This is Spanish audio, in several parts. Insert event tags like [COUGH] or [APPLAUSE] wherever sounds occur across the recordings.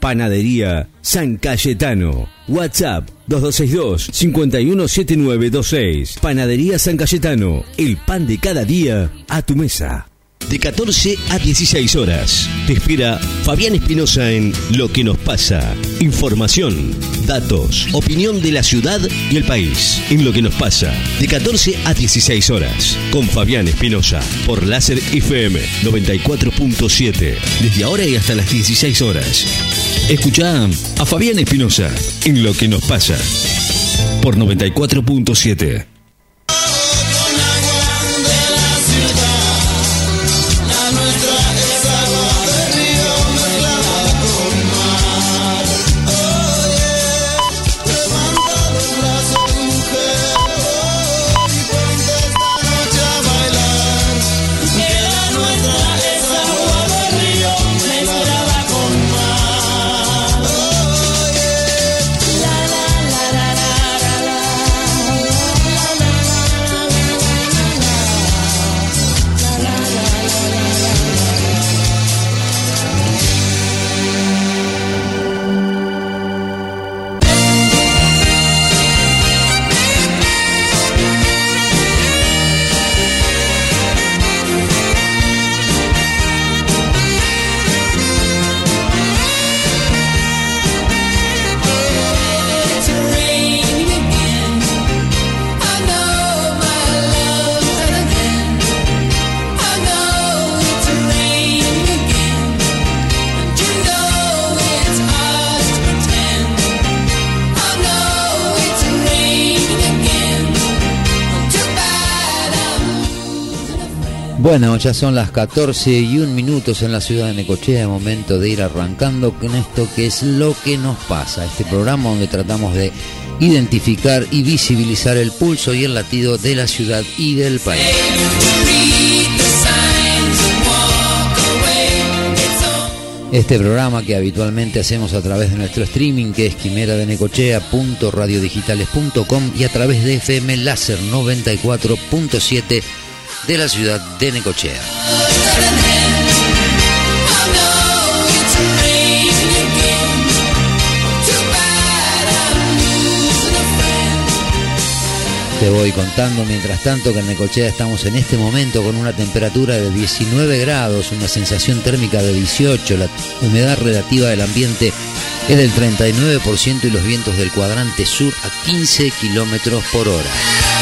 Panadería San Cayetano. WhatsApp 2262-517926. Panadería San Cayetano. El pan de cada día a tu mesa de 14 a 16 horas. Te espera Fabián Espinosa en Lo que nos pasa. Información, datos, opinión de la ciudad y el país. En Lo que nos pasa, de 14 a 16 horas. Con Fabián Espinosa, por Láser FM 94.7. Desde ahora y hasta las 16 horas. Escucha a Fabián Espinosa en Lo que nos pasa. Por 94.7. Bueno, ya son las 14 y un minutos en la ciudad de Necochea, momento de ir arrancando con esto que es lo que nos pasa, este programa donde tratamos de identificar y visibilizar el pulso y el latido de la ciudad y del país. Este programa que habitualmente hacemos a través de nuestro streaming que es quimera de necochea.radiodigitales.com y a través de FM Láser 94.7 de la ciudad de Necochea. Te voy contando mientras tanto que en Necochea estamos en este momento con una temperatura de 19 grados, una sensación térmica de 18, la humedad relativa del ambiente es del 39% y los vientos del cuadrante sur a 15 kilómetros por hora.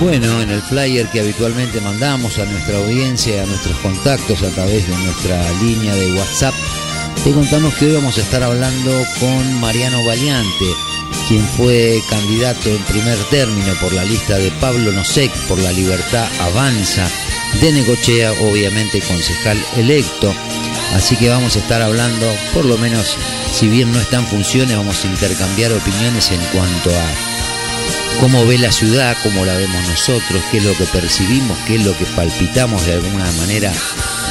Bueno, en el flyer que habitualmente mandamos a nuestra audiencia a nuestros contactos a través de nuestra línea de WhatsApp, te contamos que hoy vamos a estar hablando con Mariano Valiante, quien fue candidato en primer término por la lista de Pablo Nosek por la Libertad Avanza de Necochea, obviamente concejal electo. Así que vamos a estar hablando, por lo menos, si bien no está en funciones, vamos a intercambiar opiniones en cuanto a cómo ve la ciudad, cómo la vemos nosotros, qué es lo que percibimos, qué es lo que palpitamos de alguna manera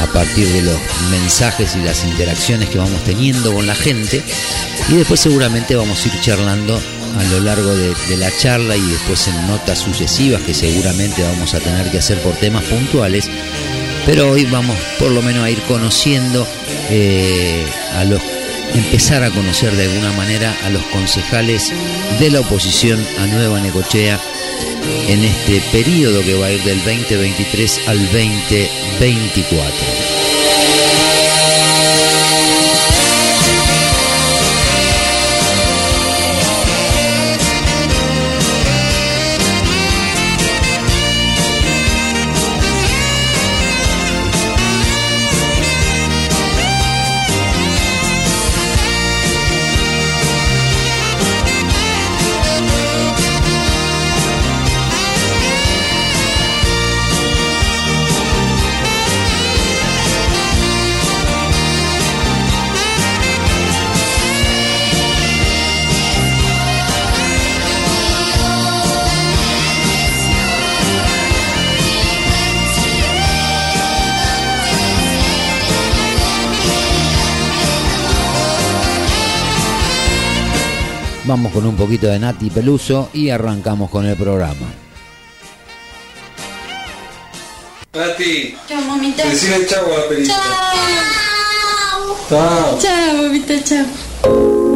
a partir de los mensajes y las interacciones que vamos teniendo con la gente. Y después seguramente vamos a ir charlando a lo largo de, la charla y después en notas sucesivas que seguramente vamos a tener que hacer por temas puntuales. Pero hoy vamos por lo menos a ir conociendo eh, a los empezar a conocer de alguna manera a los concejales de la oposición a Nueva Necochea en este periodo que va a ir del 2023 al 2024. Vamos con un poquito de Nati Peluso y arrancamos con el programa. Nati, Chao, mamita. decime chau a la película. Chao. Chao. Chao, mamita, chao.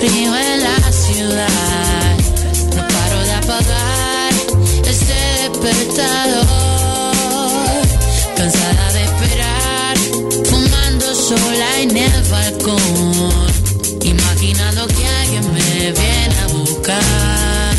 Frío en la ciudad. No paro de apagar ese despertador. Cansada de esperar, fumando sola en el balcón. Imaginando que alguien me viene a buscar.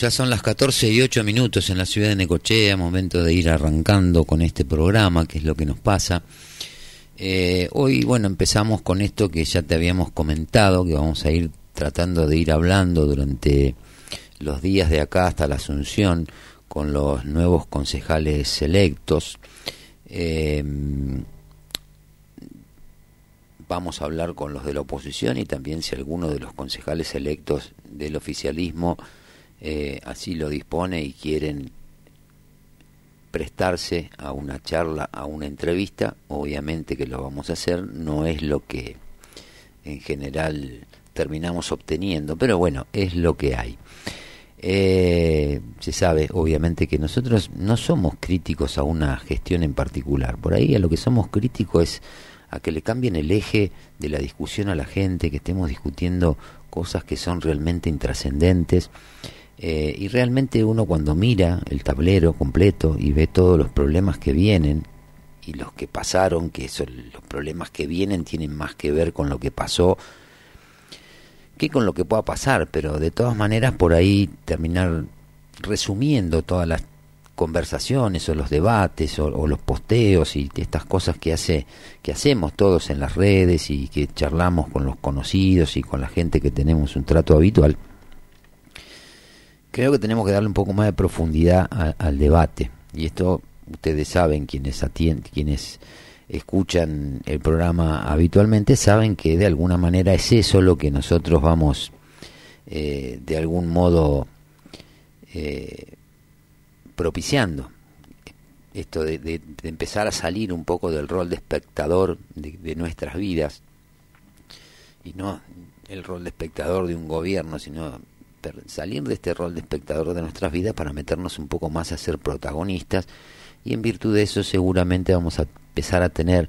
Ya son las 14 y 8 minutos en la ciudad de Necochea, momento de ir arrancando con este programa, que es lo que nos pasa. Eh, hoy, bueno, empezamos con esto que ya te habíamos comentado, que vamos a ir tratando de ir hablando durante los días de acá hasta la Asunción con los nuevos concejales electos. Eh, vamos a hablar con los de la oposición y también si alguno de los concejales electos del oficialismo eh, así lo dispone y quieren prestarse a una charla, a una entrevista, obviamente que lo vamos a hacer, no es lo que en general terminamos obteniendo, pero bueno, es lo que hay. Eh, se sabe, obviamente, que nosotros no somos críticos a una gestión en particular. Por ahí a lo que somos críticos es a que le cambien el eje de la discusión a la gente, que estemos discutiendo cosas que son realmente intrascendentes. Eh, y realmente uno cuando mira el tablero completo y ve todos los problemas que vienen y los que pasaron, que son los problemas que vienen tienen más que ver con lo que pasó que con lo que pueda pasar, pero de todas maneras por ahí terminar resumiendo todas las conversaciones o los debates o, los posteos y estas cosas que hace que hacemos todos en las redes y que charlamos con los conocidos y con la gente que tenemos un trato habitual creo que tenemos que darle un poco más de profundidad al debate y esto ustedes saben quienes atienden quienes escuchan el programa habitualmente saben que de alguna manera es eso lo que nosotros vamos eh, de algún modo eh, propiciando. Esto de, empezar a salir un poco del rol de espectador de, nuestras vidas y no el rol de espectador de un gobierno, sino salir de este rol de espectador de nuestras vidas para meternos un poco más a ser protagonistas y en virtud de eso seguramente vamos a empezar a tener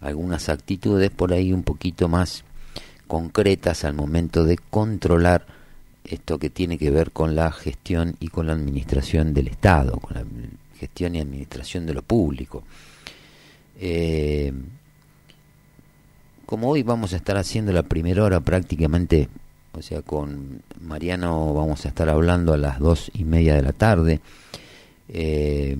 algunas actitudes por ahí un poquito más concretas al momento de controlar esto que tiene que ver con la gestión y con la administración del Estado, con la gestión y administración de lo público. Eh, como hoy vamos a estar haciendo la primera hora prácticamente, o sea, con Mariano vamos a estar hablando a las dos y media de la tarde. Eh,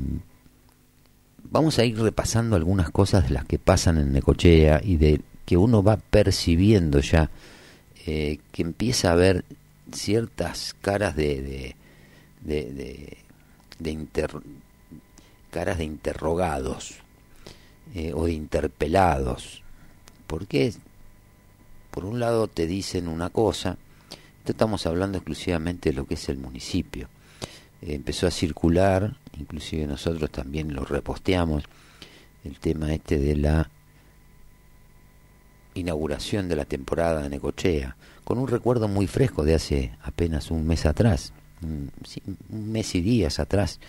vamos a ir repasando algunas cosas de las que pasan en Necochea y de que uno va percibiendo ya eh, que empieza a ver ciertas caras de, de, de, caras de interrogados eh, o de interpelados porque por un lado te dicen una cosa estamos hablando exclusivamente de lo que es el municipio empezó a circular, inclusive nosotros también lo reposteamos, el tema este de la inauguración de la temporada de Necochea, con un recuerdo muy fresco de hace apenas un mes atrás, un, mes y días atrás,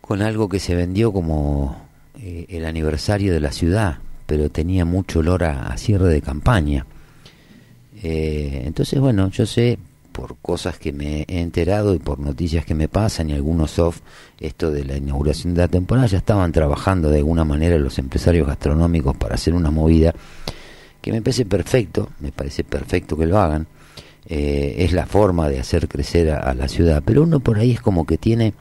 con algo que se vendió como eh, el aniversario de la ciudad, pero tenía mucho olor a, cierre de campaña. Eh, entonces, bueno, yo sé por cosas que me he enterado y por noticias que me pasan y algunos off, esto de la inauguración de la temporada, ya estaban trabajando de alguna manera los empresarios gastronómicos para hacer una movida que me parece perfecto, me parece perfecto que lo hagan, eh, es la forma de hacer crecer a, la ciudad, pero uno por ahí es como que tiene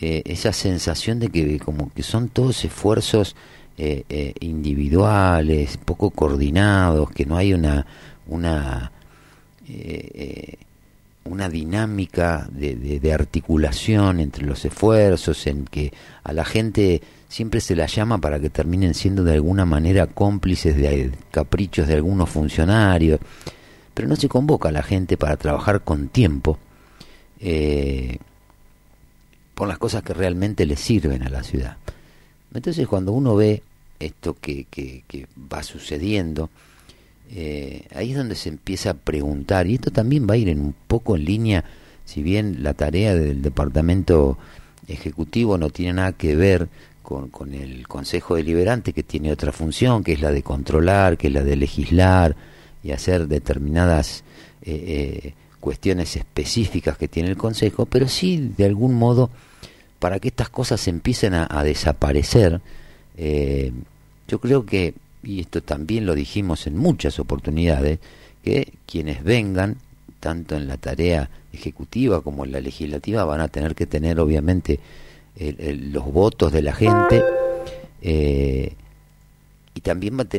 eh, esa sensación de que como que son todos esfuerzos eh, individuales, poco coordinados, que no hay una, una eh, eh, una dinámica de, articulación entre los esfuerzos, en que a la gente siempre se la llama para que terminen siendo de alguna manera cómplices de caprichos de algunos funcionarios, pero no se convoca a la gente para trabajar con tiempo eh, por las cosas que realmente le sirven a la ciudad. Entonces cuando uno ve esto que va sucediendo, eh, ahí es donde se empieza a preguntar, y esto también va a ir en un poco en línea, si bien la tarea del Departamento Ejecutivo no tiene nada que ver con, con el Consejo Deliberante, que tiene otra función, que es la de controlar, que es la de legislar y hacer determinadas eh, eh, cuestiones específicas que tiene el Consejo, pero sí, de algún modo, para que estas cosas empiecen a, a desaparecer, yo creo que y esto también lo dijimos en muchas oportunidades, que quienes vengan, tanto en la tarea ejecutiva como en la legislativa, van a tener que tener obviamente los votos de la gente eh, y también va a,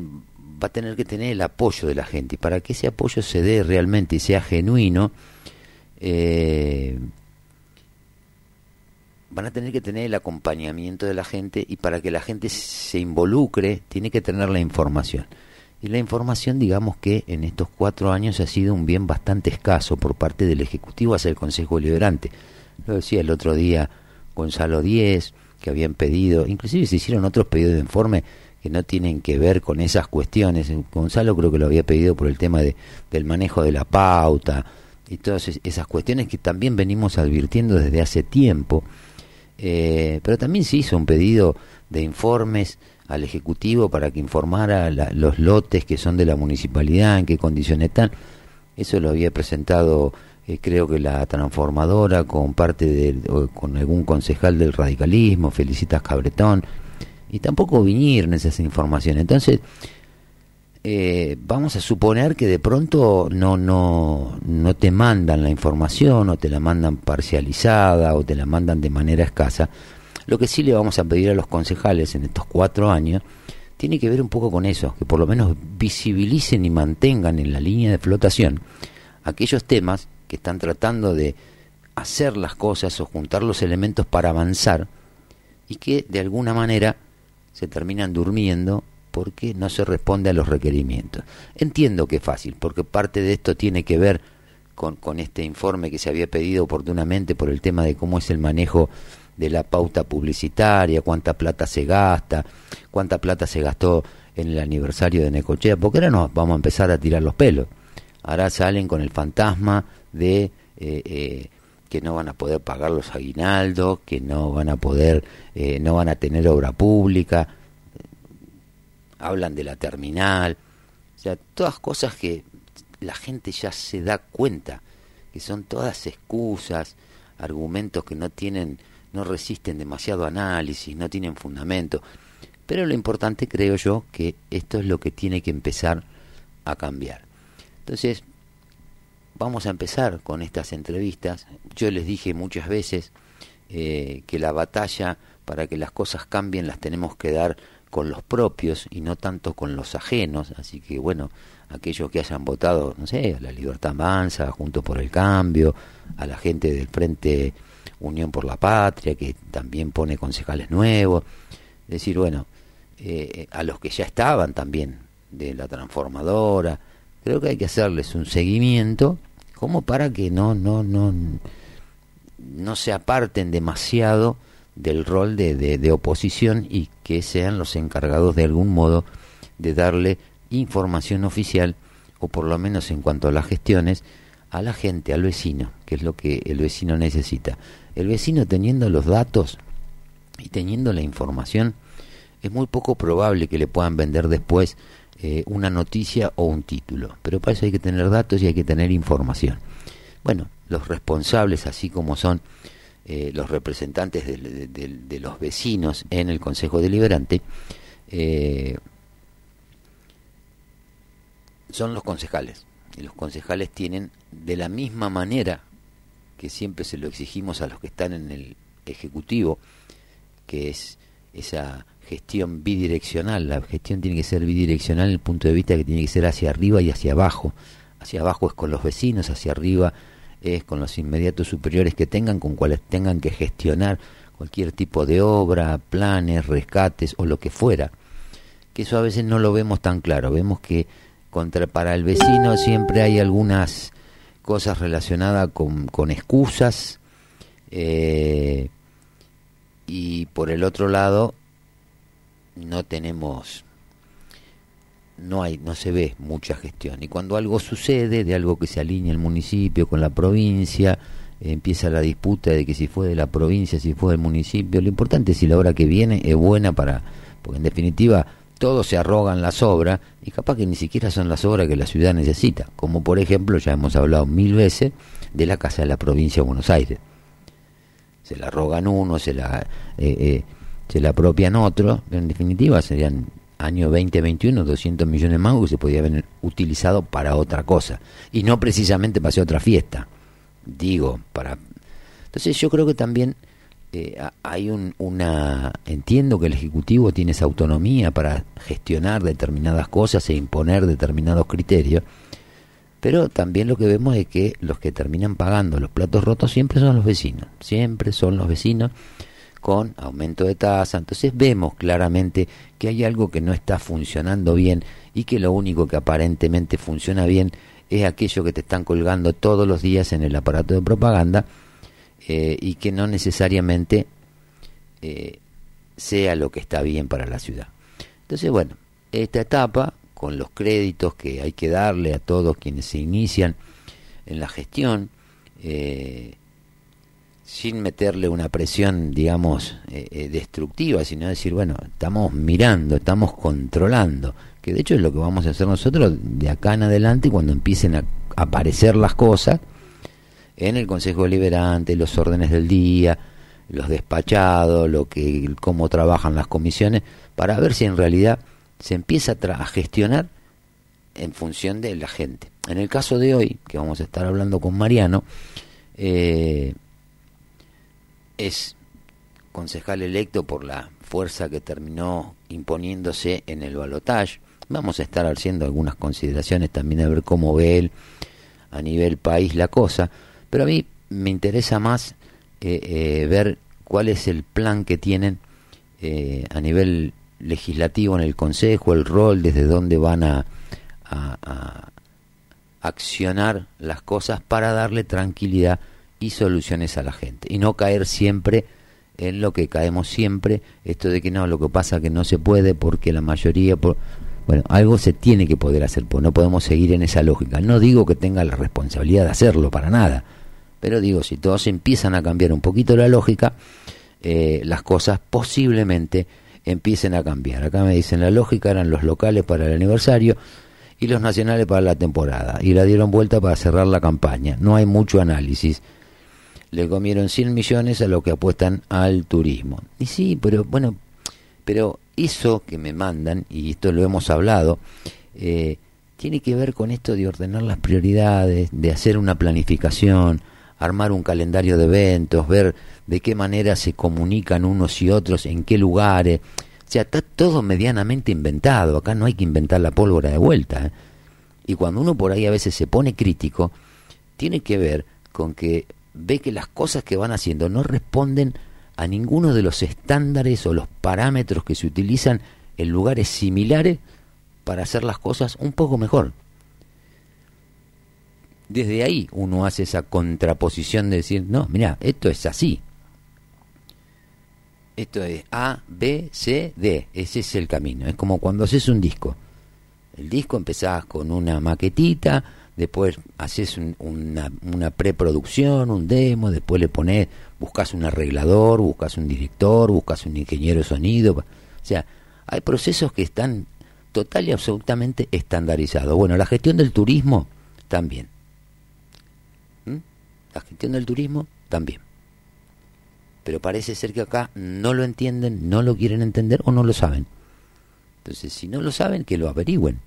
va a tener que tener el apoyo de la gente. Y para que ese apoyo se dé realmente y sea genuino, eh, van a tener que tener el acompañamiento de la gente y para que la gente se involucre tiene que tener la información. Y la información, digamos que en estos cuatro años ha sido un bien bastante escaso por parte del Ejecutivo hacia el Consejo Deliberante. Lo decía el otro día Gonzalo Díez, que habían pedido, inclusive se hicieron otros pedidos de informe que no tienen que ver con esas cuestiones. Gonzalo creo que lo había pedido por el tema de, del manejo de la pauta, y todas es- esas cuestiones que también venimos advirtiendo desde hace tiempo. Eh, pero también se hizo un pedido de informes al Ejecutivo para que informara la- los lotes que son de la municipalidad, en qué condiciones están. Eso lo había presentado, eh, creo que la transformadora, con parte del, o con algún concejal del radicalismo, Felicitas Cabretón, y tampoco vinieron esas informaciones. Entonces, eh, vamos a suponer que de pronto no, no, no te mandan la información o te la mandan parcializada o te la mandan de manera escasa. Lo que sí le vamos a pedir a los concejales en estos cuatro años tiene que ver un poco con eso, que por lo menos visibilicen y mantengan en la línea de flotación aquellos temas que están tratando de hacer las cosas o juntar los elementos para avanzar y que de alguna manera se terminan durmiendo porque no se responde a los requerimientos. Entiendo que es fácil, porque parte de esto tiene que ver con, este informe que se había pedido oportunamente por el tema de cómo es el manejo de la pauta publicitaria, cuánta plata se gasta, cuánta plata se gastó en el aniversario de Necochea, porque ahora nos vamos a empezar a tirar los pelos. Ahora salen con el fantasma de eh, eh, que no van a poder pagar los aguinaldos, que no van a poder, eh, no van a tener obra pública, hablan de la terminal, o sea, todas cosas que la gente ya se da cuenta, que son todas excusas, argumentos que no tienen, no resisten demasiado análisis, no tienen fundamento. Pero lo importante creo yo que esto es lo que tiene que empezar a cambiar. Entonces, vamos a empezar con estas entrevistas. Yo les dije muchas veces eh, que la batalla para que las cosas cambien las tenemos que dar con los propios y no tanto con los ajenos. Así que bueno, aquellos que hayan votado, no sé, a la Libertad Mansa, Juntos por el Cambio, a la gente del Frente Unión por la Patria, que también pone concejales nuevos. Es decir, bueno, eh, a los que ya estaban también de la transformadora, creo que hay que hacerles un seguimiento como para que no, no, no, no se aparten demasiado del rol de, de, de, oposición y que sean los encargados de algún modo de darle información oficial o por lo menos en cuanto a las gestiones a la gente, al vecino, que es lo que el vecino necesita. El vecino teniendo los datos y teniendo la información, es muy poco probable que le puedan vender después eh, una noticia o un título. Pero para eso hay que tener datos y hay que tener información. Bueno, los responsables, así como son eh, los representantes de, de, los vecinos en el Consejo Deliberante, eh, son los concejales. Y los concejales tienen, de la misma manera que siempre se lo exigimos a los que están en el Ejecutivo, que es esa gestión bidireccional. La gestión tiene que ser bidireccional en el punto de vista que tiene que ser hacia arriba y hacia abajo. Hacia abajo es con los vecinos, hacia arriba es con los inmediatos superiores que tengan, con cuales tengan que gestionar cualquier tipo de obra, planes, rescates o lo que fuera. Que eso a veces no lo vemos tan claro. Vemos que contra para el vecino siempre hay algunas cosas relacionadas con, con excusas eh, y por el otro lado no tenemos no hay no se ve mucha gestión. Y cuando algo sucede de algo que se alinea el municipio con la provincia empieza la disputa de que si fue de la provincia si fue del municipio lo importante es si la obra que viene es buena para porque en definitiva todos se arrogan las obras y capaz que ni siquiera son las obras que la ciudad necesita como por ejemplo ya hemos hablado mil veces de la casa de la provincia de Buenos Aires. Se la arrogan uno se la eh, eh, se la apropian otros, pero en definitiva serían año 2021 200 millones más que se podía haber utilizado para otra cosa. Y no precisamente para hacer otra fiesta. Digo para entonces yo creo que también eh, hay un, una entiendo que el ejecutivo tiene esa autonomía para gestionar determinadas cosas e imponer determinados criterios pero también lo que vemos es que los que terminan pagando los platos rotos siempre son los vecinos siempre son los vecinos con aumento de tasa. Entonces vemos claramente que hay algo que no está funcionando bien y que lo único que aparentemente funciona bien es aquello que te están colgando todos los días en el aparato de propaganda eh, y que no necesariamente eh, sea lo que está bien para la ciudad. Entonces, bueno, esta etapa, con los créditos que hay que darle a todos quienes se inician en la gestión, eh, sin meterle una presión, digamos, eh, eh, destructiva, sino decir, bueno, estamos mirando, estamos controlando, que de hecho es lo que vamos a hacer nosotros de acá en adelante cuando empiecen a aparecer las cosas en el Consejo Deliberante, los órdenes del día, los despachados, lo que, cómo trabajan las comisiones, para ver si en realidad se empieza a, a gestionar en función de la gente. En el caso de hoy, que vamos a estar hablando con Mariano, eh, es concejal electo por la fuerza que terminó imponiéndose en el balotaje. Vamos a estar haciendo algunas consideraciones también a ver cómo ve él a nivel país la cosa, pero a mí me interesa más eh, eh, ver cuál es el plan que tienen eh, a nivel legislativo en el Consejo, el rol, desde dónde van a, a, a accionar las cosas para darle tranquilidad y soluciones a la gente y no caer siempre en lo que caemos siempre, esto de que no, lo que pasa que no se puede porque la mayoría, por... bueno, algo se tiene que poder hacer, pues no podemos seguir en esa lógica. No digo que tenga la responsabilidad de hacerlo para nada, pero digo, si todos empiezan a cambiar un poquito la lógica, eh, las cosas posiblemente empiecen a cambiar. Acá me dicen, la lógica eran los locales para el aniversario y los nacionales para la temporada, y la dieron vuelta para cerrar la campaña. No hay mucho análisis le comieron 100 millones a lo que apuestan al turismo. Y sí, pero bueno, pero eso que me mandan, y esto lo hemos hablado, eh, tiene que ver con esto de ordenar las prioridades, de hacer una planificación, armar un calendario de eventos, ver de qué manera se comunican unos y otros, en qué lugares. O sea, está todo medianamente inventado. Acá no hay que inventar la pólvora de vuelta. ¿eh? Y cuando uno por ahí a veces se pone crítico, tiene que ver con que ve que las cosas que van haciendo no responden a ninguno de los estándares o los parámetros que se utilizan en lugares similares para hacer las cosas un poco mejor. Desde ahí uno hace esa contraposición de decir, no, mira, esto es así. Esto es A, B, C, D. Ese es el camino. Es como cuando haces un disco. El disco empezás con una maquetita, después haces una, una, preproducción, un demo, después le pones, buscas un arreglador, buscas un director, buscas un ingeniero de sonido. O sea, hay procesos que están total y absolutamente estandarizados. Bueno, la gestión del turismo también. ¿Mm? La gestión del turismo también. Pero parece ser que acá no lo entienden, no lo quieren entender o no lo saben. Entonces, si no lo saben, que lo averigüen.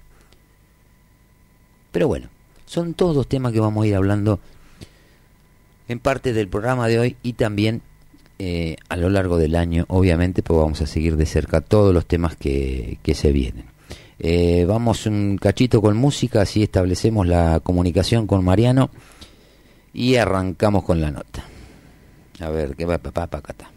Pero bueno, son todos temas que vamos a ir hablando en parte del programa de hoy y también eh, a lo largo del año, obviamente, pues vamos a seguir de cerca todos los temas que, que se vienen. Eh, vamos un cachito con música, así establecemos la comunicación con Mariano y arrancamos con la nota. A ver, ¿qué va papá, acá está.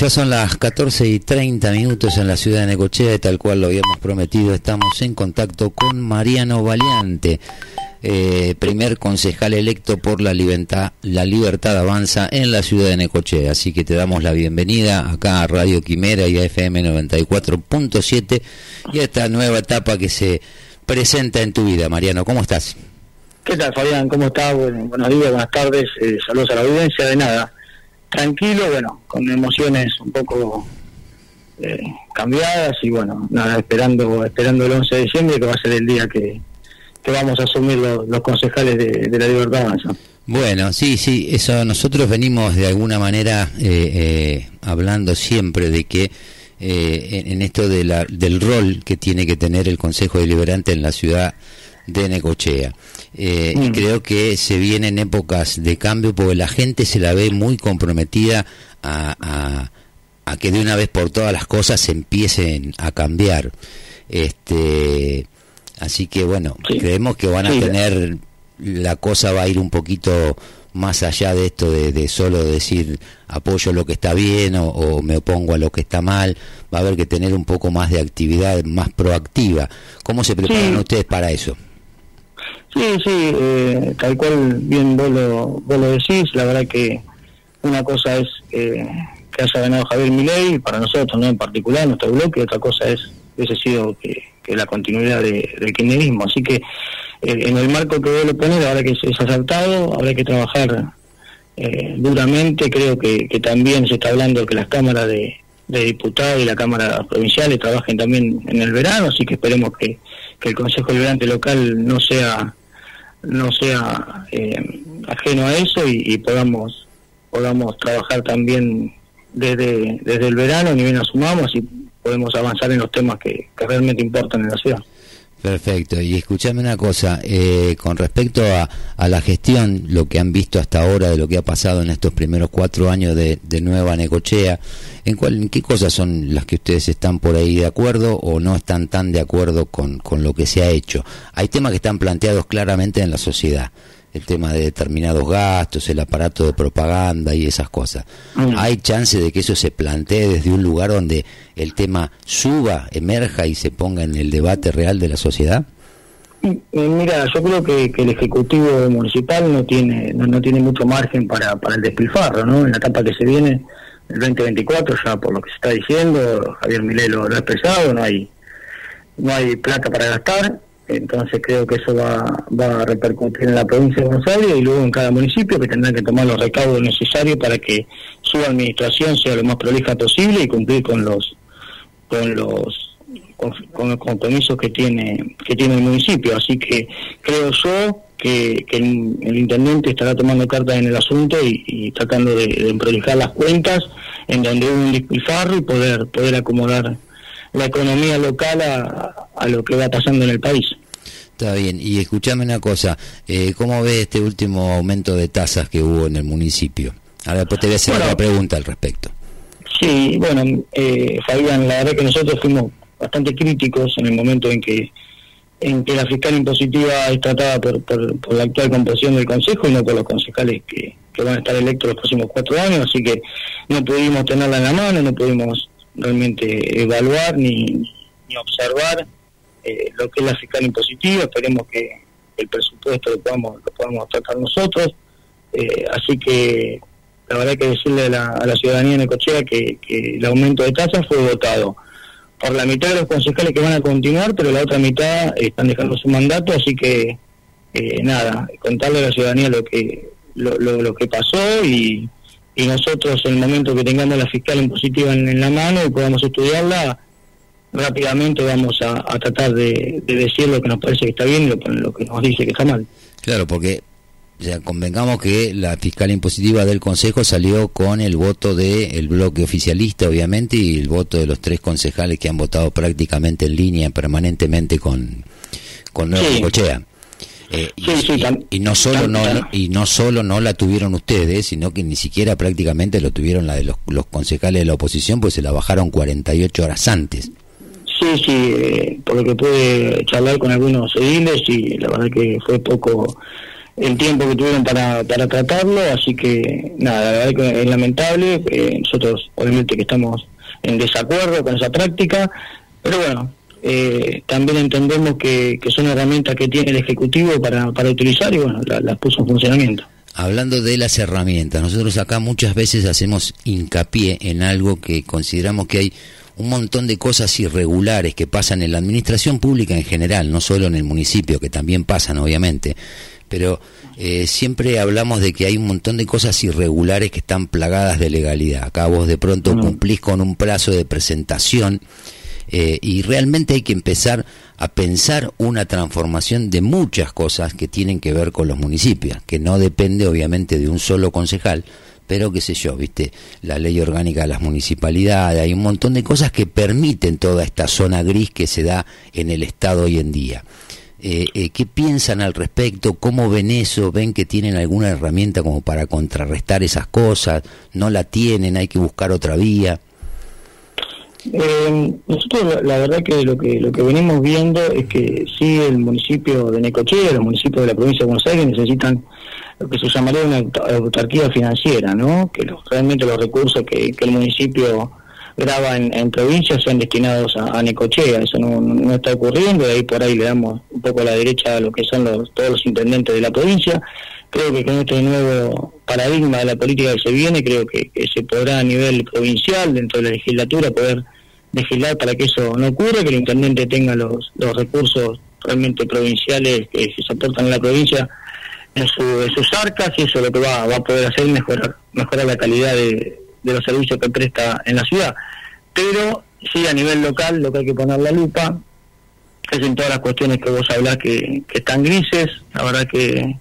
Ya son las 14 y 30 minutos en la ciudad de Necochea, y tal cual lo habíamos prometido, estamos en contacto con Mariano Valiante, eh, primer concejal electo por la libertad, la libertad avanza en la ciudad de Necochea. Así que te damos la bienvenida acá a Radio Quimera y a FM 94.7 y a esta nueva etapa que se presenta en tu vida. Mariano, ¿cómo estás? ¿Qué tal, Fabián? ¿Cómo estás? Bueno, buenos días, buenas tardes, eh, saludos a la audiencia. De nada, tranquilo, bueno, con emociones un poco eh, cambiadas y bueno, nada, esperando esperando el 11 de diciembre, que va a ser el día que, que vamos a asumir los, concejales de, de la Libertad Avanza. Bueno, sí, sí, eso nosotros venimos de alguna manera eh, eh, hablando siempre de que eh, en, en esto de la, del rol que tiene que tener el Consejo Deliberante en la ciudad de Necochea. Eh, Y Mm. creo que se vienen épocas de cambio porque la gente se la ve muy comprometida a, a- a que de una vez por todas las cosas se empiecen a cambiar. Este, así que bueno, Sí. creemos que van a Sí. tener, la cosa va a ir un poquito más allá de esto de, de solo decir apoyo lo que está bien o, o me opongo a lo que está mal, va a haber que tener un poco más de actividad más proactiva. ¿Cómo se preparan Sí. ustedes para eso? Sí, sí, eh, tal cual bien vos lo, vos lo decís, la verdad que una cosa es eh, que haya ganado Javier Milei, para nosotros, no en particular, nuestro bloque, otra cosa es hubiese sido que, que la continuidad de- del kirchnerismo. Así que eh, en el marco que vos lo pones, ahora que es, es habrá que trabajar eh, duramente, creo que, que también se está hablando que las cámaras de, de diputados y la Cámara Provinciales trabajen también en el verano, así que esperemos que, que el Consejo Liberante local no sea no sea eh, ajeno a eso y, y podamos podamos trabajar también desde desde el verano ni bien asumamos y podemos avanzar en los temas que, que realmente importan en la ciudad. Perfecto. Y escúchame una cosa, eh, con respecto a, a la gestión, lo que han visto hasta ahora de lo que ha pasado en estos primeros cuatro años de, de Nueva Necochea, ¿en, cuál, ¿en qué cosas son las que ustedes están por ahí de acuerdo o no están tan de acuerdo con, con lo que se ha hecho? Hay temas que están planteados claramente en la sociedad. El tema de determinados gastos, el aparato de propaganda y esas cosas. Mm. ¿Hay chance de que eso se plantee desde un lugar donde el tema suba, emerja y se ponga en el debate real de la sociedad? Mira, yo creo que, que el Ejecutivo Municipal no tiene no, no tiene mucho margen para, para el despilfarro, ¿no? En la etapa que se viene, el 2024, ya por lo que se está diciendo, Javier lo, lo ha expresado, no hay no hay plata para gastar, entonces creo que eso va, a repercutir en la provincia de Buenos Aires y luego en cada municipio que tendrán que tomar los recaudos necesarios para que su administración sea lo más prolija posible y cumplir con los con los con, los compromisos que tiene que tiene el municipio. Así que creo yo que, el, intendente estará tomando cartas en el asunto y, tratando de, prolijar las cuentas en donde hubo un despilfarro y poder poder acomodar la economía local a lo que va pasando en el país Está bien. Y escuchame una cosa, eh, ¿cómo ves este último aumento de tasas que hubo en el municipio? Ahora después te voy a hacer Bueno. otra pregunta al respecto. Sí, bueno, eh, Fabián, la verdad que nosotros fuimos bastante críticos en el momento en que en que la fiscal impositiva es tratada por, por, por la actual composición del Consejo y no por los concejales que, que van a estar electos los próximos cuatro años, así que no pudimos tenerla en la mano, no pudimos realmente evaluar ni, ni observar eh, lo que es la fiscal impositiva, esperemos que el presupuesto lo podamos, lo podamos tratar nosotros, eh, así que la verdad que decirle a la, ciudadanía de Necochea que, que el aumento de tasas fue votado por la mitad de los concejales que van a continuar, pero la otra mitad están dejando su mandato, así que eh, nada, contarle a la ciudadanía lo que lo, lo, lo que pasó y, y nosotros en el momento que tengamos la fiscal impositiva en, en la mano y podamos estudiarla, rápidamente vamos a, a tratar de, de decir lo que nos parece que está bien y lo, lo que nos dice que está mal. Claro, porque ya convengamos que la fiscal impositiva del Consejo salió con el voto del bloque oficialista, obviamente, y el voto de los tres concejales que han votado prácticamente en línea permanentemente con, con Nueva Sí. Eh, y, Sí, sí, y- tam- y no solo no- y no solo no la tuvieron ustedes, sino que ni siquiera prácticamente lo tuvieron la de los, los concejales de la oposición, pues se la bajaron 48 horas antes. Sí, sí, eh, por lo que pude charlar con algunos ediles y la verdad que fue poco el tiempo que tuvieron para, para tratarlo, así que nada, la verdad que es lamentable, eh, nosotros obviamente que estamos en desacuerdo con esa práctica, pero bueno, eh, también entendemos que, que son herramientas que tiene el Ejecutivo para, para utilizar y bueno, la- las puso en funcionamiento. Hablando de las herramientas, nosotros acá muchas veces hacemos hincapié en algo que consideramos que hay un montón de cosas irregulares que pasan en la administración pública en general, no solo en el municipio, que también pasan obviamente, pero eh, siempre hablamos de que hay un montón de cosas irregulares que están plagadas de legalidad. Acá vos de pronto cumplís con un plazo de presentación eh, y realmente hay que empezar a pensar una transformación de muchas cosas que tienen que ver con los municipios, que no depende obviamente de un solo concejal, pero qué sé yo, viste, la ley orgánica de las municipalidades, hay un montón de cosas que permiten toda esta zona gris que se da en el Estado hoy en día. Eh, eh, ¿Qué piensan al respecto? ¿Cómo ven eso? ¿Ven que tienen alguna herramienta como para contrarrestar esas cosas? ¿No la tienen? ¿Hay que buscar otra vía? Eh, nosotros la, verdad que lo que lo que venimos viendo es que sí el municipio de Necochea, los municipios de la provincia de Buenos Aires necesitan lo que se llamaría una autarquía financiera, ¿no? Que los- realmente los recursos que, el municipio graba en, en provincia sean destinados a, Necochea, eso no, está ocurriendo, de ahí por ahí le damos un poco a la derecha a lo que son los, todos los intendentes de la provincia. Creo que con este nuevo paradigma de la política que se viene, creo que, se podrá a nivel provincial, dentro de la legislatura, poder legislar para que eso no ocurra, que el intendente tenga los, los recursos realmente provinciales que se aportan en la provincia en, su, en sus arcas y eso lo que va, va a poder hacer es mejorar, mejorar la calidad de, de los servicios que presta en la ciudad. Pero sí a nivel local lo que hay que poner la lupa es en todas las cuestiones que vos hablás que, que están grises, la verdad que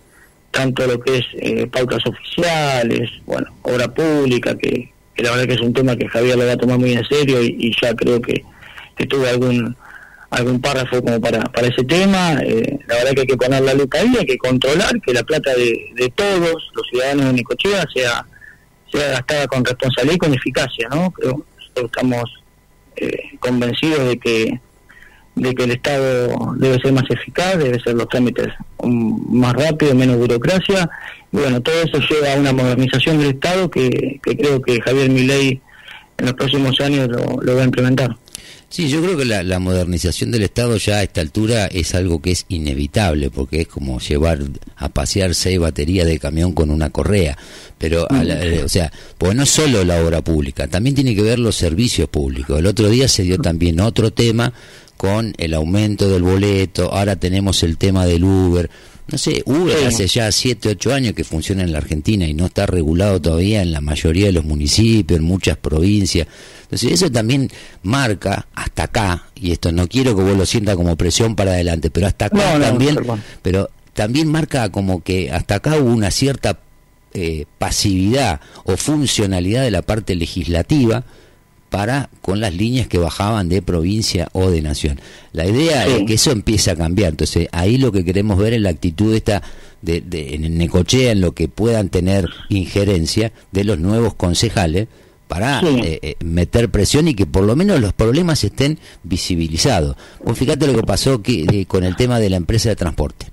tanto lo que es eh, pautas oficiales, bueno, obra pública, que, que la verdad que es un tema que Javier lo va a tomar muy en serio y, y ya creo que, que tuvo algún algún párrafo como para, para ese tema, eh, la verdad que hay que poner la lupa ahí, hay que controlar que la plata de, de todos los ciudadanos de Nicochea sea, sea gastada con responsabilidad y con eficacia, ¿no? Creo estamos eh, convencidos de que de que el Estado debe ser más eficaz, debe ser los trámites más rápidos, menos burocracia, y bueno, todo eso lleva a una modernización del Estado que, que creo que Javier Milei en los próximos años lo va a implementar. Sí, yo creo que la, la modernización del Estado ya a esta altura es algo que es inevitable, porque es como llevar a pasear seis baterías de camión con una correa. Pero, a la- eh, o sea, pues no es solo la obra pública, también tiene que ver los servicios públicos. El otro día se dio también otro tema con el aumento del boleto, ahora tenemos el tema del Uber. No sé, Uber Sí. hace ya 7, 8 años que funciona en la Argentina y no está regulado todavía en la mayoría de los municipios, en muchas provincias. Entonces eso también marca hasta acá, y esto no quiero que vos lo sientas como presión para adelante, pero hasta acá No, no, también, perdón. pero también marca como que hasta acá hubo una cierta eh, pasividad o funcionalidad de la parte legislativa para con las líneas que bajaban de provincia o de nación. La idea Sí. es que eso empiece a cambiar. Entonces, ahí lo que queremos ver es la actitud esta de, de en Necochea, en lo que puedan tener injerencia de los nuevos concejales para Sí. eh, eh, meter presión y que por lo menos los problemas estén visibilizados. Vos fíjate lo que pasó que, eh, con el tema de la empresa de transporte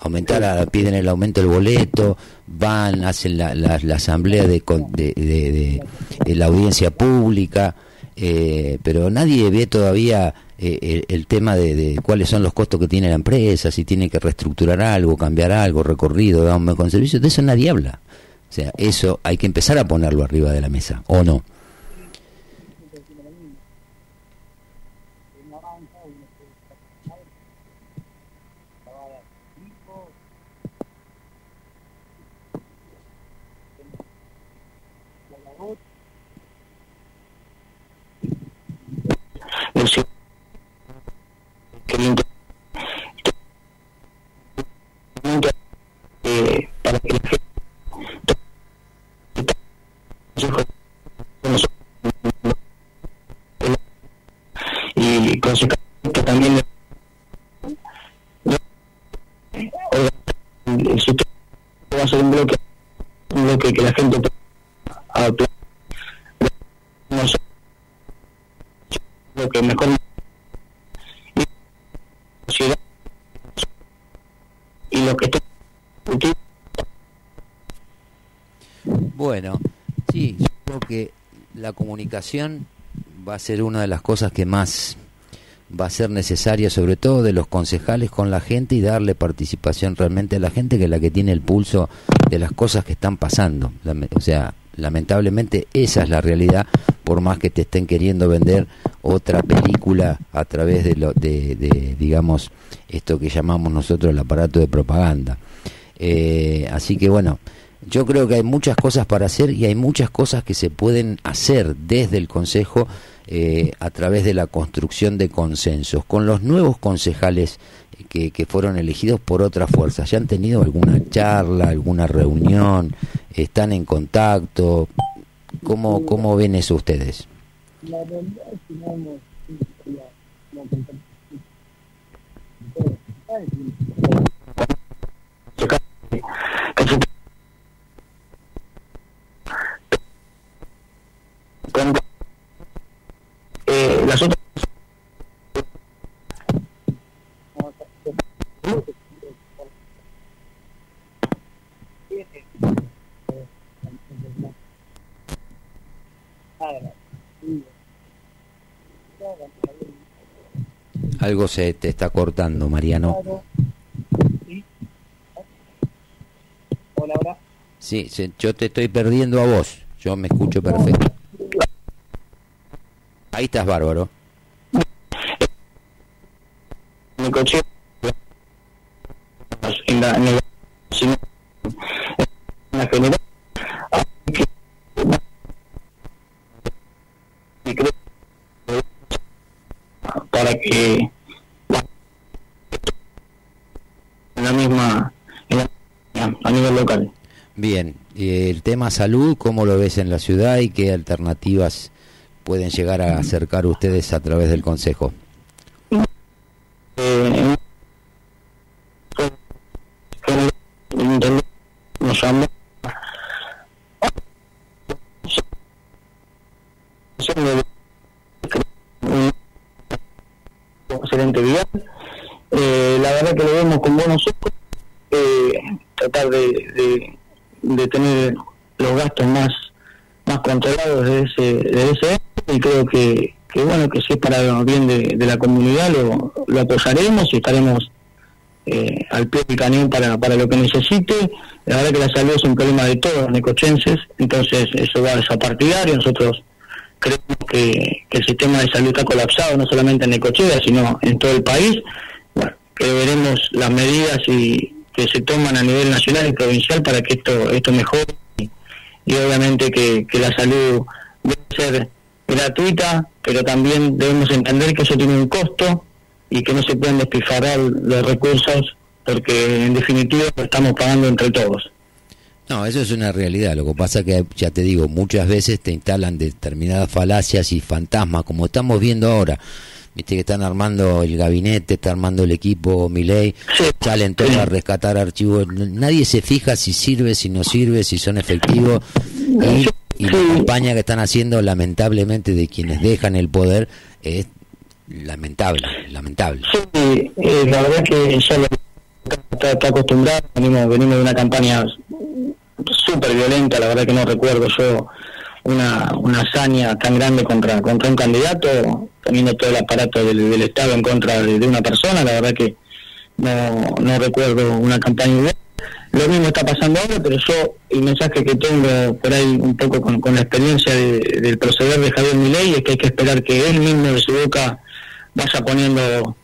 aumentar, a- piden el aumento del boleto, van, hacen la, la- la asamblea de, de, de- de- la audiencia pública, eh, pero nadie ve todavía eh, el, el tema de, de cuáles son los costos que tiene la empresa, si tiene que reestructurar algo, cambiar algo, recorrido, dar un mejor servicio, de eso nadie habla. O sea, eso hay que empezar a ponerlo arriba de la mesa, ¿o no sé. Qué lindo. Eh, para que la gente y consecuentemente también el sistema va a ser un bloque un bloque que la gente a no sé lo que mejor y, sociedad y lo que está Bueno, sí, yo creo que la va a ser una de las cosas que más va a ser necesaria, sobre todo de los concejales con la gente y darle participación realmente a la gente que es la que tiene el pulso de las cosas que están pasando. O sea, lamentablemente esa es la realidad, por más que te estén queriendo vender otra película a través de, lo, de, de, digamos, esto que llamamos nosotros el aparato de propaganda. Eh, así que bueno, yo creo que hay muchas cosas para hacer y hay muchas cosas que se pueden hacer desde el Consejo eh, a través de la construcción de consensos. Con los nuevos concejales que, que fueron elegidos por otras fuerzas, ¿ya han tenido alguna charla, alguna reunión? ¿Están en contacto? ¿Cómo, cómo ven eso ustedes? La realidad es que no hemos eh, las otras Algo se te está cortando, Mariano. Hola, hola. Sí, yo te estoy perdiendo a vos. Yo me escucho perfecto. Ahí estás bárbaro. mi coche en la, en sino en la general para que en la misma en la- a nivel local Bien, el tema salud, ¿cómo lo ves en la ciudad y qué alternativas pueden llegar a acercar ustedes a través del Consejo? eh, en- en internet nos llamó un excelente día eh, la verdad que lo vemos con buenos ojos eh, tratar de, de, de tener los gastos más más controlados de ese de ese año, y creo que, que bueno que si es bien de, la comunidad lo, lo apoyaremos y estaremos eh, al pie del cañón para, para lo que necesite. La verdad que la salud es un problema de todos los necochenses, entonces eso va a desapartidario. Nosotros creemos que, que el sistema de salud está colapsado, no solamente en Necochea, sino en todo el país. Bueno, que veremos las medidas y que se toman a nivel nacional y provincial para que esto esto mejore y, y obviamente que, que la salud debe ser gratuita, pero también debemos entender que eso tiene un costo y que no se pueden despilfarrar los recursos porque en definitiva lo estamos pagando entre todos. No, eso es una realidad. Lo que pasa que, ya te digo, muchas veces te instalan determinadas falacias y fantasmas, como estamos viendo ahora. Viste que están armando el gabinete, está armando el equipo Miley, salen todos a rescatar archivos. Nadie se fija si sirve, si no sirve, si son efectivos. Y, y la campaña que están haciendo, lamentablemente, de quienes dejan el poder, es lamentable, lamentable. Sí, eh, la verdad que ya lo está, está acostumbrado, venimos, venimos de una campaña súper violenta, la verdad que no recuerdo yo una, una hazaña tan grande contra, contra un candidato, teniendo todo el aparato del, del Estado en contra de, de una persona, la verdad que no, no recuerdo una campaña. Lo mismo está pasando ahora, pero yo el mensaje que tengo por ahí un poco con, la experiencia de- del proceder de Javier Milei es que hay que esperar que él mismo de su boca vaya poniendo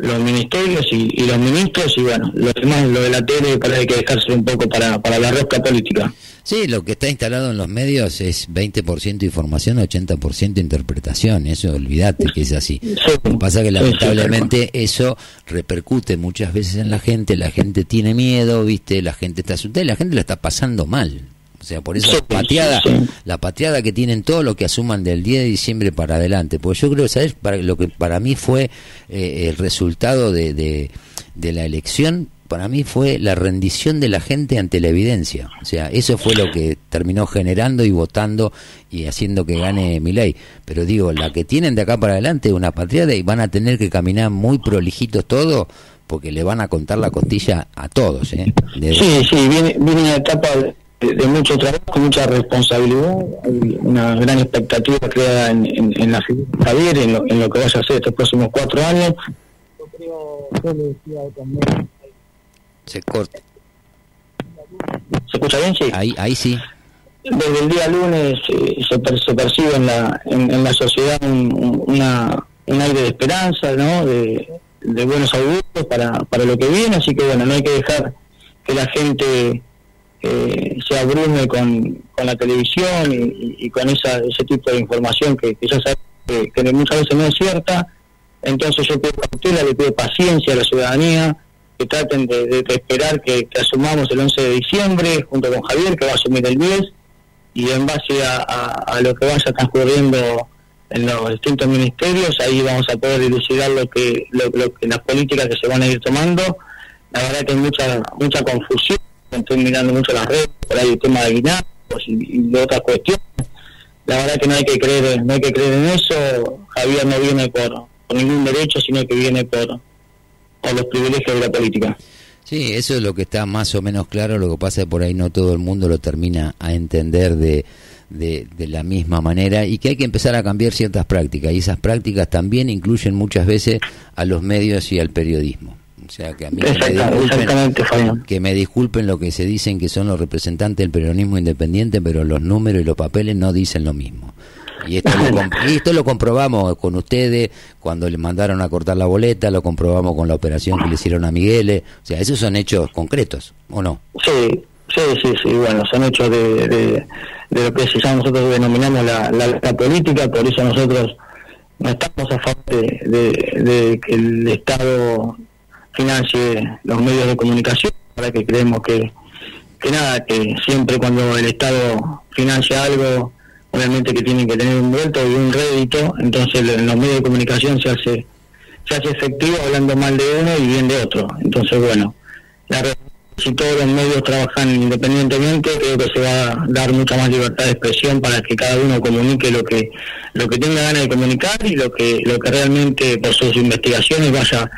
los ministerios y, y los ministros y bueno, lo demás, lo de la tele, hay que dejarse un poco para, para la rosca política. Sí, lo que está instalado en los medios es 20% información, 80% interpretación. Eso olvídate que es así. Lo que pasa es que sí, lamentablemente eso repercute muchas veces en la gente. La gente tiene miedo, viste, la gente está asustada y la gente la está pasando mal. O sea, por eso la pateada, la pateada que tienen todo lo que asuman del 10 de diciembre para adelante. Porque yo creo, ¿sabes? Para, lo que para mí fue eh, el resultado de, de, de la elección, para mí fue la rendición de la gente ante la evidencia. O sea, eso fue lo que terminó generando y votando y haciendo que gane mi ley. Pero digo, la que tienen de acá para adelante es una patriada y van a tener que caminar muy prolijitos todo porque le van a contar la costilla a todos. ¿eh? Sí, sí, viene, viene una etapa de, de mucho trabajo, mucha responsabilidad, hay una gran expectativa creada en, en, en la figura Javier, en lo, en lo que vaya a hacer estos próximos cuatro años. Yo creo, yo le decía también, Se corta. ¿se escucha bien? Sí. Ahí, ahí sí. desde el día lunes eh, se, per- se percibe en la, en, en la sociedad un, un- una, un aire de esperanza, ¿no? de, de buenos augurios para, para lo que viene, así que bueno, no hay que dejar que la gente eh, se abrume con, con la televisión y, con esa, ese tipo de información que, que ya sabemos que, muchas veces no es cierta. Entonces yo pido cautela, le pido paciencia a la ciudadanía, que traten de, esperar que, asumamos el 11 de diciembre junto con Javier, que va a asumir el 10, y en base a, lo que vaya transcurriendo en los distintos ministerios, ahí vamos a poder dilucidar lo que, lo que las políticas que se van a ir tomando. La verdad que hay mucha mucha confusión, estoy mirando mucho las redes, por ahí el tema de guinagos y, y de otras cuestiones. La verdad que no hay que creer, no hay que creer en eso. Javier no viene por, por ningún derecho, sino que viene por, los privilegios de la política. Sí, eso es lo que está más o menos claro, lo que pasa es que por ahí no todo el mundo lo termina a entender de, de, de la misma manera y que hay que empezar a cambiar ciertas prácticas y esas prácticas también incluyen muchas veces a los medios y al periodismo. O sea que a mí que me Exacta- disculpen- exactamente, que me disculpen lo que se dicen que son los representantes del periodismo independiente, pero los números y los papeles no dicen lo mismo. Y esto lo, [LAUGHS] y esto lo comprobamos con ustedes cuando le mandaron a cortar la boleta, lo comprobamos con la operación que le hicieron a Miguel. O sea, esos son hechos concretos, ¿o no? Sí, sí, sí, sí, bueno, son hechos de, de, de lo que ya nosotros denominamos la, la, la política, por eso nosotros no estamos a favor de, de- de que el Estado financie los medios de comunicación, para que creemos que, que nada, que siempre cuando el Estado financia algo, obviamente que tienen que tener un vuelto y un rédito, entonces en los medios de comunicación se hace se hace efectivo hablando mal de uno y bien de otro. Entonces, bueno, la si todos los medios trabajan independientemente, creo que se va a dar mucha más libertad de expresión para que cada uno comunique lo que lo que tenga ganas de comunicar y lo que lo que realmente por sus investigaciones vaya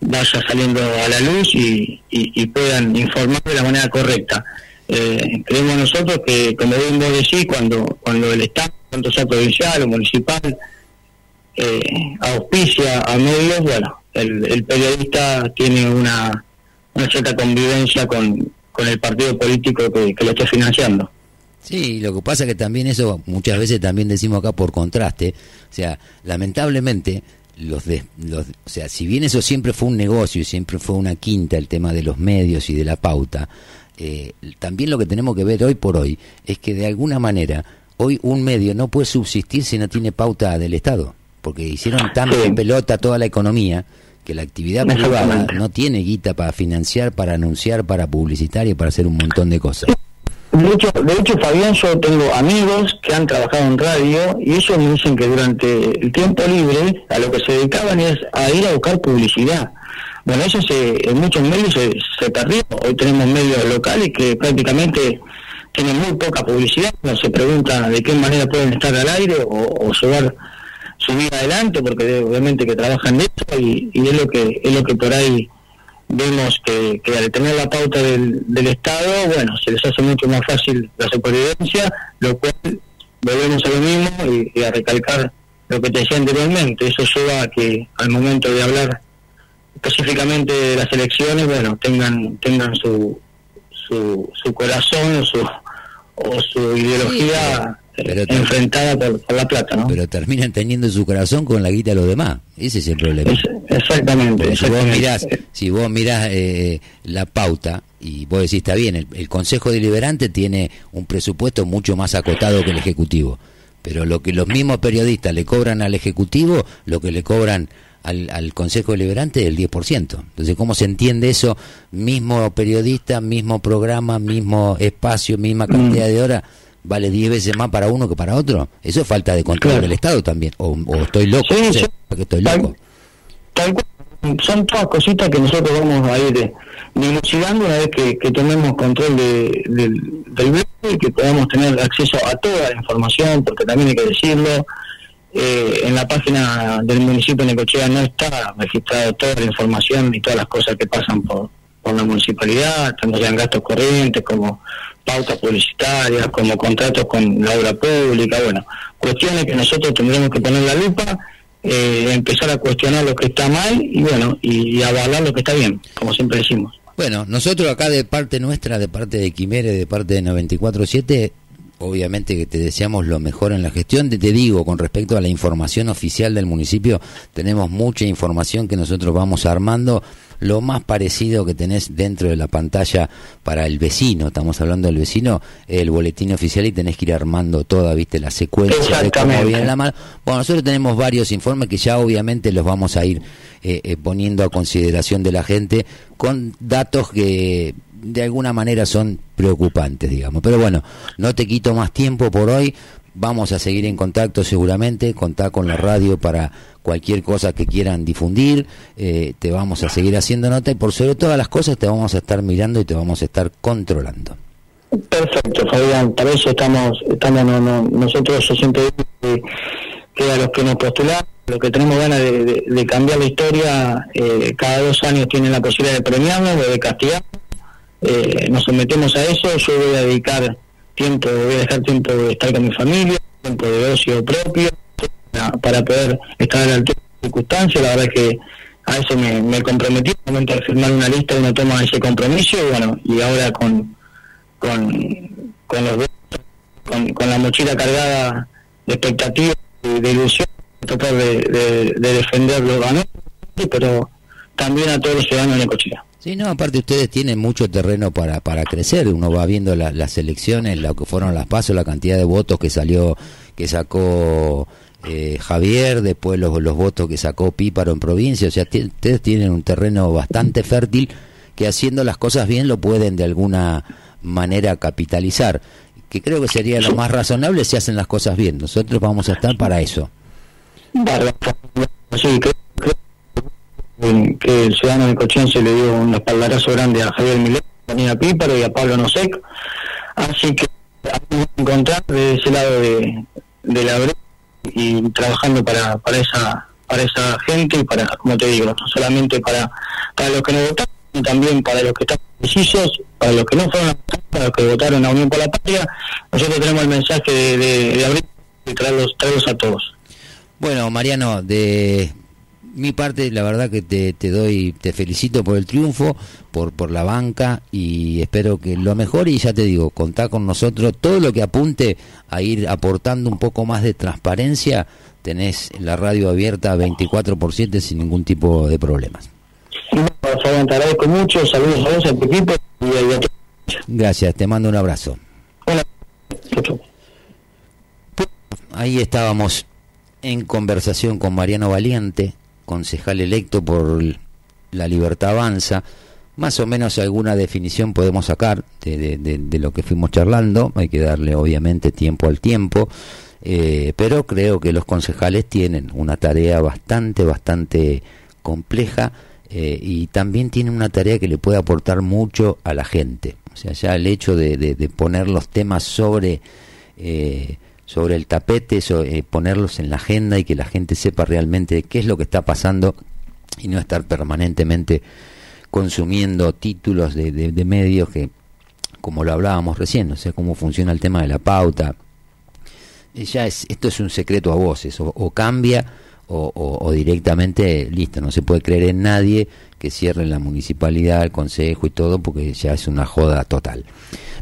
vaya saliendo a la luz y, y, puedan informar de la manera correcta. Eh, creemos nosotros que, como bien vos decís, cuando, cuando el Estado, tanto sea provincial o municipal, eh, auspicia a medios, bueno, el, periodista tiene una, una cierta convivencia con, con el partido político que, lo esté financiando. Sí, lo que pasa es que también eso, muchas veces también decimos acá por contraste, o sea, lamentablemente, los de, los, o sea, si bien eso siempre fue un negocio y siempre fue una quinta el tema de los medios y de la pauta, eh, también lo que tenemos que ver hoy por hoy es que de alguna manera hoy un medio no puede subsistir si no tiene pauta del Estado, porque hicieron tan en pelota toda la economía que la actividad privada no tiene guita para financiar, para anunciar, para publicitar y para hacer un montón de cosas. Hecho, de hecho, Fabián, yo tengo amigos que han trabajado en radio y ellos me dicen que durante el tiempo libre a lo que se dedicaban es a ir a buscar publicidad. Bueno, eso se, en muchos medios se, se perdió. Hoy tenemos medios locales que prácticamente tienen muy poca publicidad. No se pregunta de qué manera pueden estar al aire o, o llevar su adelante, porque obviamente que trabajan de eso y, y es lo que es lo que por ahí vemos que, que al tener la pauta del, del Estado, bueno, se les hace mucho más fácil la supervivencia, lo cual volvemos a lo mismo y, y a recalcar lo que te decía anteriormente. Eso lleva a que al momento de hablar específicamente de las elecciones, bueno, tengan tengan su su, su corazón o su, o su ideología pero- enfrentada por, por la plata, ¿no? pero terminan teniendo su corazón con la guita de los demás. Ese es el problema. Es- exactamente. Si vos mirás, si vos mirás eh, la pauta y vos decís está bien, el, el Consejo Deliberante tiene un presupuesto mucho más acotado que el Ejecutivo, pero lo que los mismos periodistas le cobran al Ejecutivo, lo que le cobran al, al Consejo Deliberante es el 10%. Entonces, ¿cómo se entiende eso? Mismo periodista, mismo programa, mismo espacio, misma cantidad de horas, vale 10 veces más para uno que para otro. Eso es falta de control Claro. del Estado también. O, o estoy loco, Sí, estoy Tal- loco. Tal cual. Son todas cositas que nosotros vamos a ir eh, dilucidando una vez que, que tomemos control de- del, del blog y que podamos tener acceso a toda la información, porque también hay que decirlo. eh, en la página del municipio de Necochea no está registrada toda la información y todas las cosas que pasan por, por la municipalidad, tanto sean gastos corrientes como pautas publicitarias, como contratos con la obra pública, bueno, cuestiones que nosotros tendremos que poner la lupa, eh, empezar a cuestionar lo que está mal y bueno, y, y avalar lo que está bien, como siempre decimos. Bueno, nosotros acá de parte nuestra, de parte de Quimere, de parte de 947, obviamente que te deseamos lo mejor en la gestión. Te digo, con respecto a la información oficial del municipio, tenemos mucha información que nosotros vamos armando. Lo más parecido que tenés dentro de la pantalla para el vecino, estamos hablando del vecino, el boletín oficial y tenés que ir armando toda, viste, la secuencia de cómo viene la mano. Bueno, nosotros tenemos varios informes que ya obviamente los vamos a ir eh, eh, poniendo a consideración de la gente con datos que de alguna manera son preocupantes, digamos. Pero bueno, no te quito más tiempo por hoy. Vamos a seguir en contacto seguramente, contá con la radio para cualquier cosa que quieran difundir, eh, te vamos a seguir haciendo nota y por sobre todas las cosas te vamos a estar mirando y te vamos a estar controlando. Perfecto, Fabián, para eso estamos, estamos no, no, nosotros yo siempre digo que, a los que nos postulamos, los que tenemos ganas de, cambiar la historia, eh, cada dos años tienen la posibilidad de premiarnos de castigar. Eh, nos sometemos a eso, yo voy a dedicar tiempo, voy a dejar tiempo de estar con mi familia, tiempo de ocio propio, para, poder estar a la altura de las circunstancias, la verdad es que a eso me, me comprometí, el momento de firmar una lista uno toma ese compromiso y bueno, y ahora con, con, con los dos- con, con la mochila cargada de expectativas, de, de ilusión, tratar de, de, de defender lo ganó, pero también a todos los ciudadanos de Necochea. Sí, no, aparte ustedes tienen mucho terreno para, para crecer. Uno va viendo la- las elecciones, lo que fueron las pasos, la cantidad de votos que salió, que sacó eh, Javier, después los, votos que sacó Píparo en provincia. O sea, ustedes tienen un terreno bastante fértil que haciendo las cosas bien lo pueden de alguna manera capitalizar. Que creo que sería lo más razonable si hacen las cosas bien. Nosotros vamos a estar para eso. Sí, creo, creo que el ciudadano de Cochense le dio un espaldarazo grande a Javier Millet, a Píparo y a Pablo Nosek. Así que vamos a encontrar de ese lado de, de la brecha y trabajando para, para esa para esa gente y para, como te digo, no solamente para, para los que nos votaron, sino también para los que están precisos, para los que no fueron a votar, para los que votaron a Unión por la Patria. Nosotros tenemos el mensaje de, de, de abrir y traerlos, traerlos a todos. Bueno, Mariano, de mi parte, la verdad que te, te doy, te felicito por el triunfo, por, por la banca y espero que lo mejor y ya te digo, contá con nosotros, todo lo que apunte a ir aportando un poco más de transparencia, tenés la radio abierta 24 por 7 sin ningún tipo de problemas. Fabián, te agradezco mucho, saludos a vos, a tu equipo y a, Gracias, te mando un abrazo. Hola. Ahí estábamos en conversación con Mariano Valiente, concejal electo por la Libertad Avanza. Más o menos alguna definición podemos sacar de, de- lo que fuimos charlando. Hay que darle obviamente tiempo al tiempo. eh, pero creo que los concejales tienen una tarea bastante, bastante compleja eh, y también tienen una tarea que le puede aportar mucho a la gente. O sea, ya el hecho de poner los temas sobre eh, sobre el tapete, so- eh, ponerlos en la agenda y que la gente sepa realmente qué es lo que está pasando y no estar permanentemente consumiendo títulos de, de- medios que, como lo hablábamos recién, o sea, cómo funciona el tema de la pauta. Eh, Ya es, esto es un secreto a voces, o cambia o, directamente, listo, no se puede creer en nadie que cierre la municipalidad, el consejo y todo, porque ya es una joda total.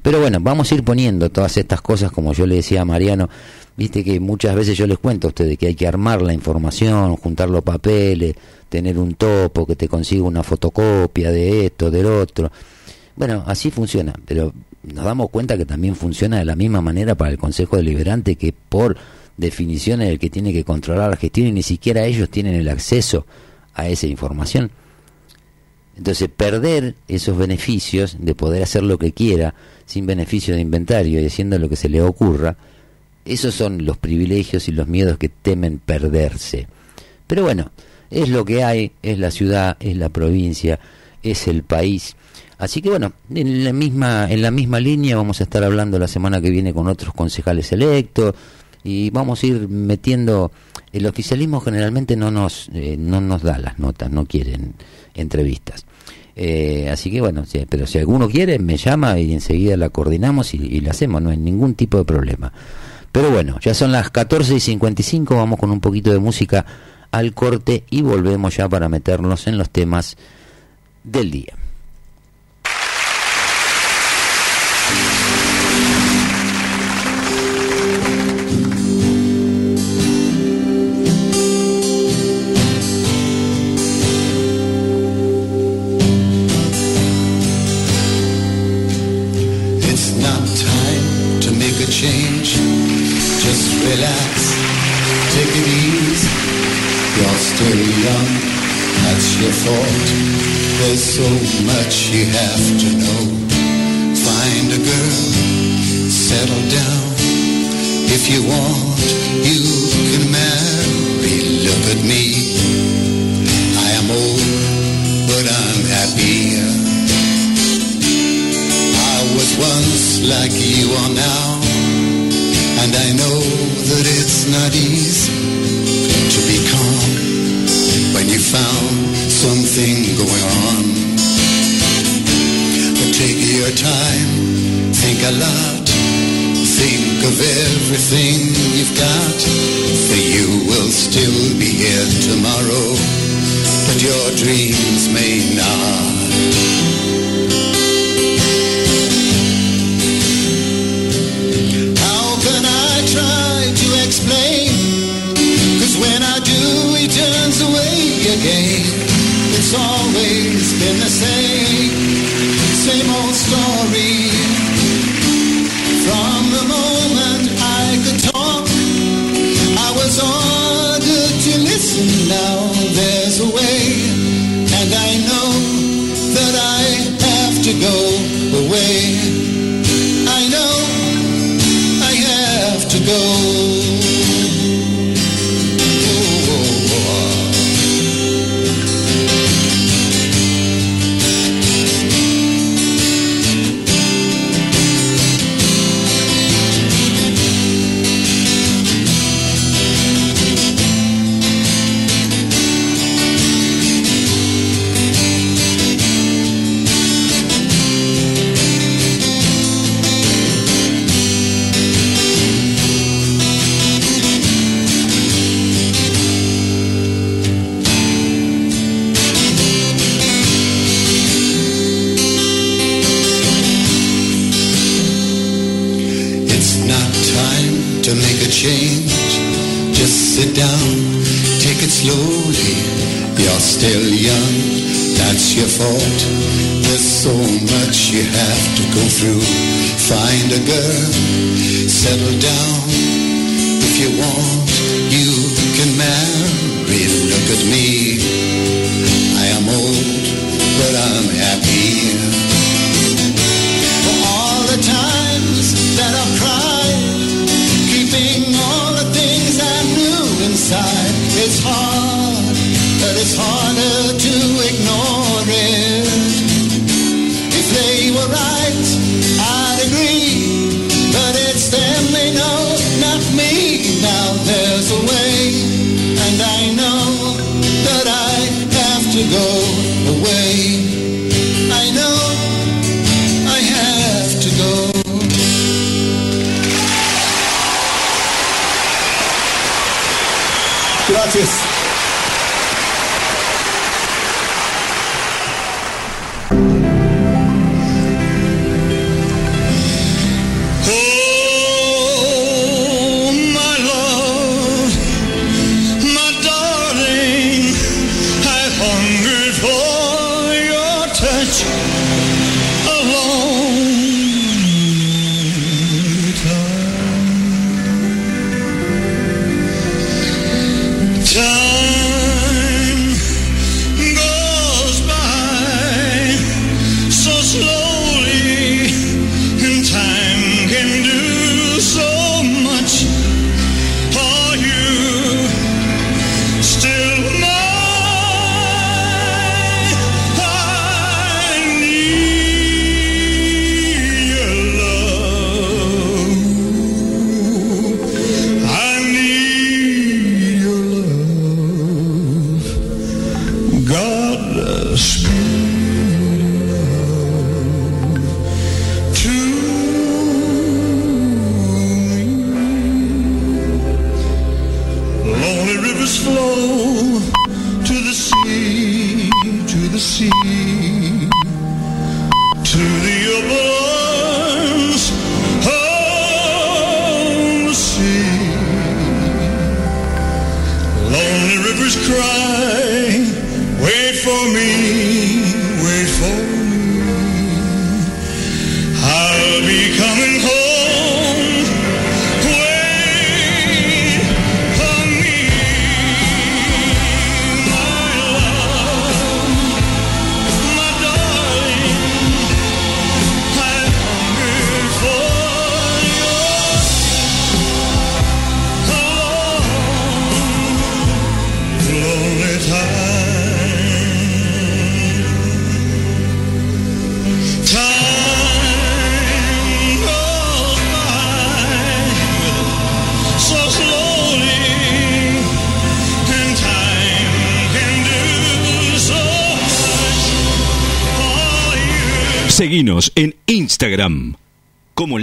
Pero bueno, vamos a ir poniendo todas estas cosas, como yo le decía a Mariano, viste que muchas veces yo les cuento a ustedes que hay que armar la información, juntar los papeles, tener un topo, que te consiga una fotocopia de esto, del otro. Bueno, así funciona, pero nos damos cuenta que también funciona de la misma manera para el Consejo Deliberante, que por definición es el que tiene que controlar la gestión y ni siquiera ellos tienen el acceso a esa información. Entonces, perder esos beneficios de poder hacer lo que quiera sin beneficio de inventario y haciendo lo que se le ocurra, esos son los privilegios y los miedos que temen perderse. Pero bueno, es lo que hay, es la ciudad, es la provincia, es el país. Así que bueno, en la misma en la misma línea vamos a estar hablando la semana que viene con otros concejales electos y vamos a ir metiendo el oficialismo generalmente no nos eh, no nos da las notas no quieren entrevistas. Eh, así que bueno pero si alguno quiere me llama y enseguida la coordinamos y, y, la hacemos no hay ningún tipo de problema. Pero bueno ya son las 14 y 55 vamos con un poquito de música al corte y volvemos ya para meternos en los temas del día.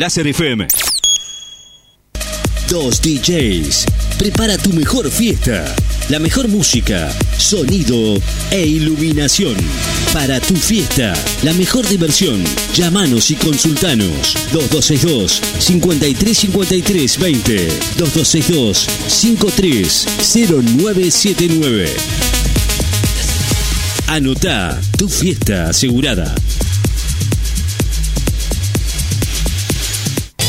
Láser FM. Dos DJs. Prepara tu mejor fiesta. La mejor música, sonido e iluminación. Para tu fiesta, la mejor diversión. Llámanos y consultanos. 2262 5353 20 2262 530979 Anotá tu fiesta asegurada.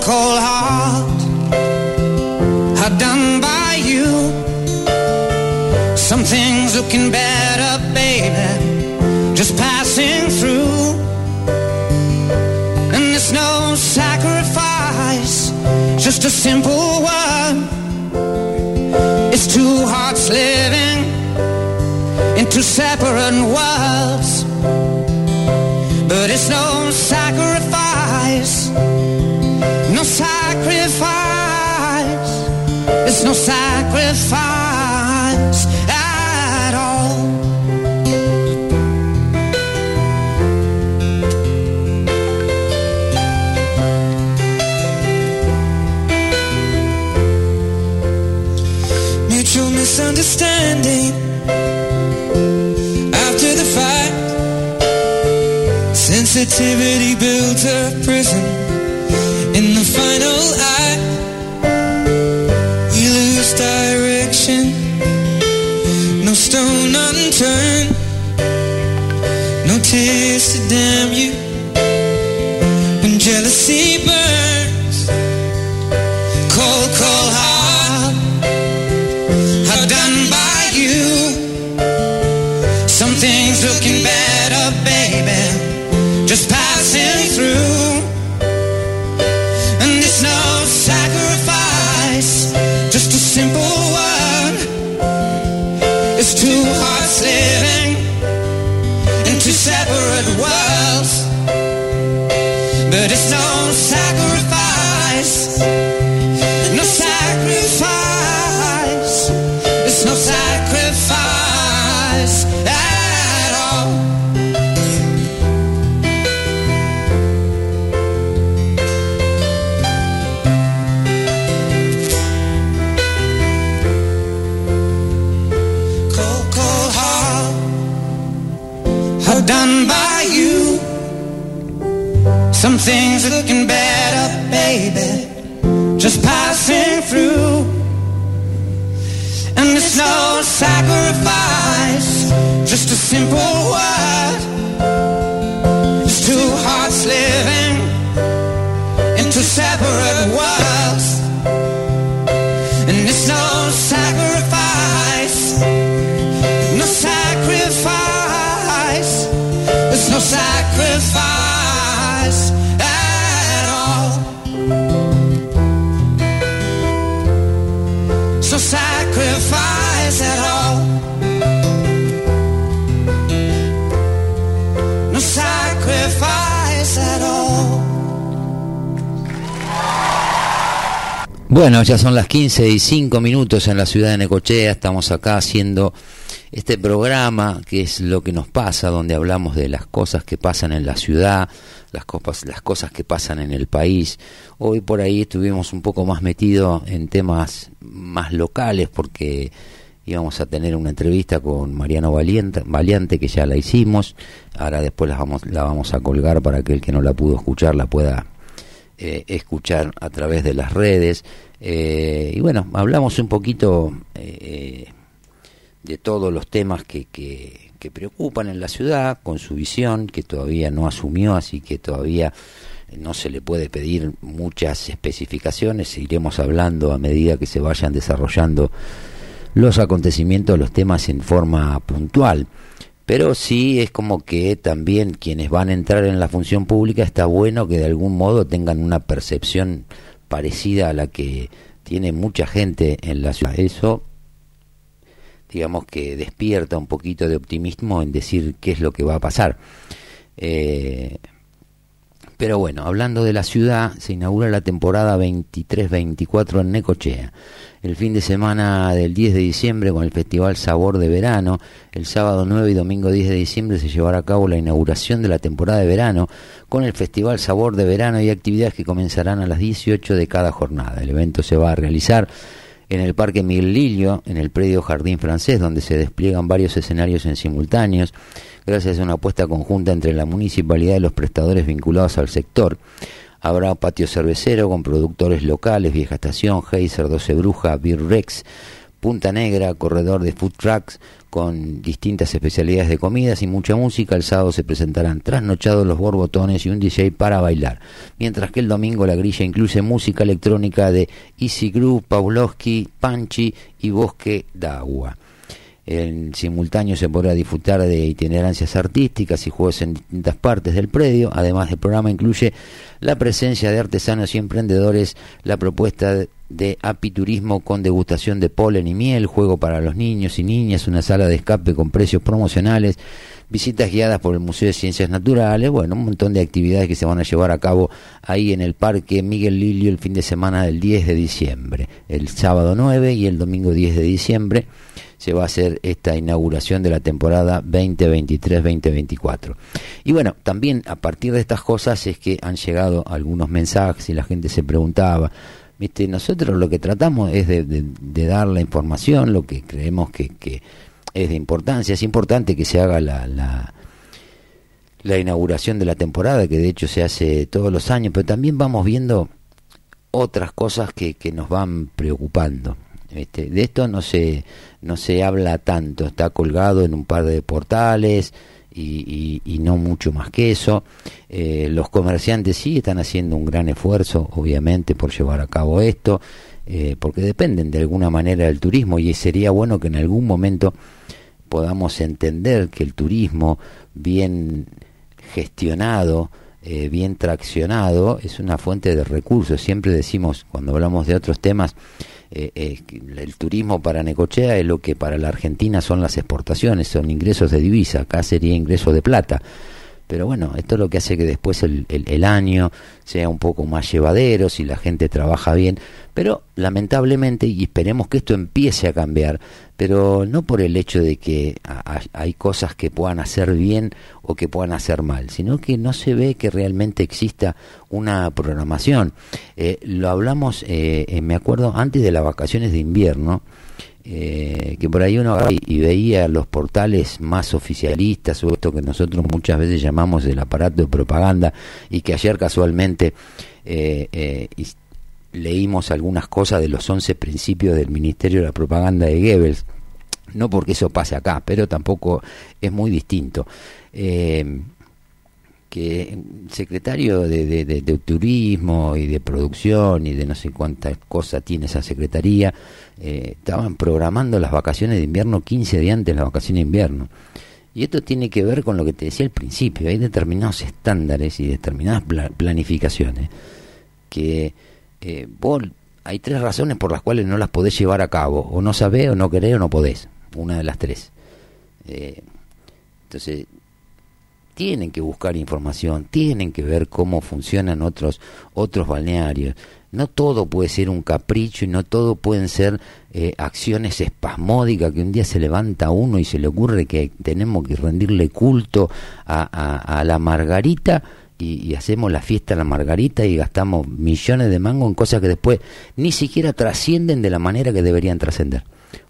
Cold, heart are done by you. Some things looking better, baby, just passing through. And there's no sacrifice, just a simple one. It's two hearts living in two separate worlds. But it's no sacrifice, sacrifice. It's no sacrifice at all. Mutual misunderstanding after the fight. Sensitivity builds a prison no tears to damn simple Bueno, ya son las 15 y 5 minutos en la ciudad de Necochea. Estamos acá haciendo este programa que es lo que nos pasa, donde hablamos de las cosas que pasan en la ciudad, las, copas, las cosas que pasan en el país. Hoy por ahí estuvimos un poco más metidos en temas más locales porque íbamos a tener una entrevista con Mariano Valiente, Valiante, que ya la hicimos, ahora después la vamos, la vamos a colgar para que el que no la pudo escuchar la pueda eh, escuchar a través de las redes. Eh, y bueno, hablamos un poquito eh, de todos los temas que, que, que preocupan en la ciudad, con su visión, que todavía no asumió, así que todavía no se le puede pedir muchas especificaciones, iremos hablando a medida que se vayan desarrollando los acontecimientos, los temas en forma puntual. Pero sí es como que también quienes van a entrar en la función pública está bueno que de algún modo tengan una percepción parecida a la que tiene mucha gente en la ciudad. Eso digamos que despierta un poquito de optimismo en decir qué es lo que va a pasar. Eh, pero bueno, hablando de la ciudad, se inaugura la temporada 23-24 en Necochea. El fin de semana del 10 de diciembre con el Festival Sabor de Verano. El sábado 9 y domingo 10 de diciembre se llevará a cabo la inauguración de la temporada de verano con el Festival Sabor de Verano y actividades que comenzarán a las 18 de cada jornada. El evento se va a realizar en el Parque Miguel en el predio Jardín Francés, donde se despliegan varios escenarios en simultáneos gracias a una apuesta conjunta entre la municipalidad y los prestadores vinculados al sector. Habrá patio cervecero con productores locales, Vieja Estación, Heiser, Doce Bruja, Beer Rex, Punta Negra, corredor de food trucks con distintas especialidades de comidas y mucha música. El sábado se presentarán trasnochados los borbotones y un DJ para bailar. Mientras que el domingo la grilla incluye música electrónica de Easy Group, Pawlowski, Panchi y Bosque d'Agua. En simultáneo se podrá disfrutar de itinerancias artísticas y juegos en distintas partes del predio. Además, el programa incluye la presencia de artesanos y emprendedores, la propuesta de apiturismo con degustación de polen y miel, juego para los niños y niñas, una sala de escape con precios promocionales, visitas guiadas por el Museo de Ciencias Naturales, bueno, un montón de actividades que se van a llevar a cabo ahí en el Parque Miguel Lilio el fin de semana del 10 de diciembre, el sábado 9 y el domingo 10 de diciembre se va a hacer esta inauguración de la temporada 2023-2024. Y bueno, también a partir de estas cosas es que han llegado algunos mensajes y la gente se preguntaba, ¿viste? nosotros lo que tratamos es de, dar la información, lo que creemos que, que, es de importancia, es importante que se haga la, la la inauguración de la temporada, que de hecho se hace todos los años, pero también vamos viendo otras cosas que, que nos van preocupando. Este, de esto no se, no se habla tanto, está colgado en un par de portales y, y, no mucho más que eso. Eh, los comerciantes sí están haciendo un gran esfuerzo, obviamente, por llevar a cabo esto, eh, porque dependen de alguna manera del turismo y sería bueno que en algún momento podamos entender que el turismo bien gestionado, eh, bien traccionado, es una fuente de recursos. Siempre decimos, cuando hablamos de otros temas, eh, eh, el turismo para Necochea es lo que para la Argentina son las exportaciones, son ingresos de divisa, acá sería ingreso de plata. Pero bueno, esto es lo que hace que después el, el, año sea un poco más llevadero, si la gente trabaja bien. Pero lamentablemente, y esperemos que esto empiece a cambiar, pero no por el hecho de que hay cosas que puedan hacer bien o que puedan hacer mal, sino que no se ve que realmente exista una programación. Eh, lo hablamos, eh, eh, me acuerdo, antes de las vacaciones de invierno, eh, que por ahí uno y, veía los portales más oficialistas, o esto que nosotros muchas veces llamamos el aparato de propaganda, y que ayer casualmente eh, eh, leímos algunas cosas de los 11 principios del Ministerio de la Propaganda de Goebbels, no porque eso pase acá, pero tampoco es muy distinto que secretario de, de, turismo y de producción y de no sé cuántas cosas tiene esa secretaría, eh, estaban programando las vacaciones de invierno 15 días antes de las vacaciones de invierno. Y esto tiene que ver con lo que te decía al principio, hay determinados estándares y determinadas planificaciones que eh, vos, hay tres razones por las cuales no las podés llevar a cabo, o no sabés, o no querés, o no podés, una de las tres. Eh, entonces, tienen que buscar información, tienen que ver cómo funcionan otros, otros balnearios. No todo puede ser un capricho y no todo pueden ser eh, acciones espasmódicas que un día se levanta uno y se le ocurre que tenemos que rendirle culto a, la margarita y, hacemos la fiesta a la margarita y gastamos millones de mangos en cosas que después ni siquiera trascienden de la manera que deberían trascender.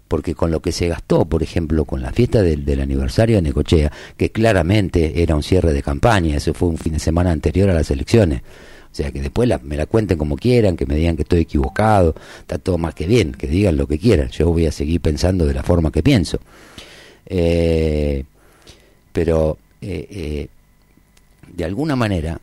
Porque con lo que se gastó, por ejemplo, con la fiesta del, del aniversario de Necochea, que claramente era un cierre de campaña, eso fue un fin de semana anterior a las elecciones. O sea, que después me la cuenten como quieran, que me digan que estoy equivocado, está todo más que bien, que digan lo que quieran. Yo voy a seguir pensando de la forma que pienso. Eh, pero, eh, eh, de alguna manera,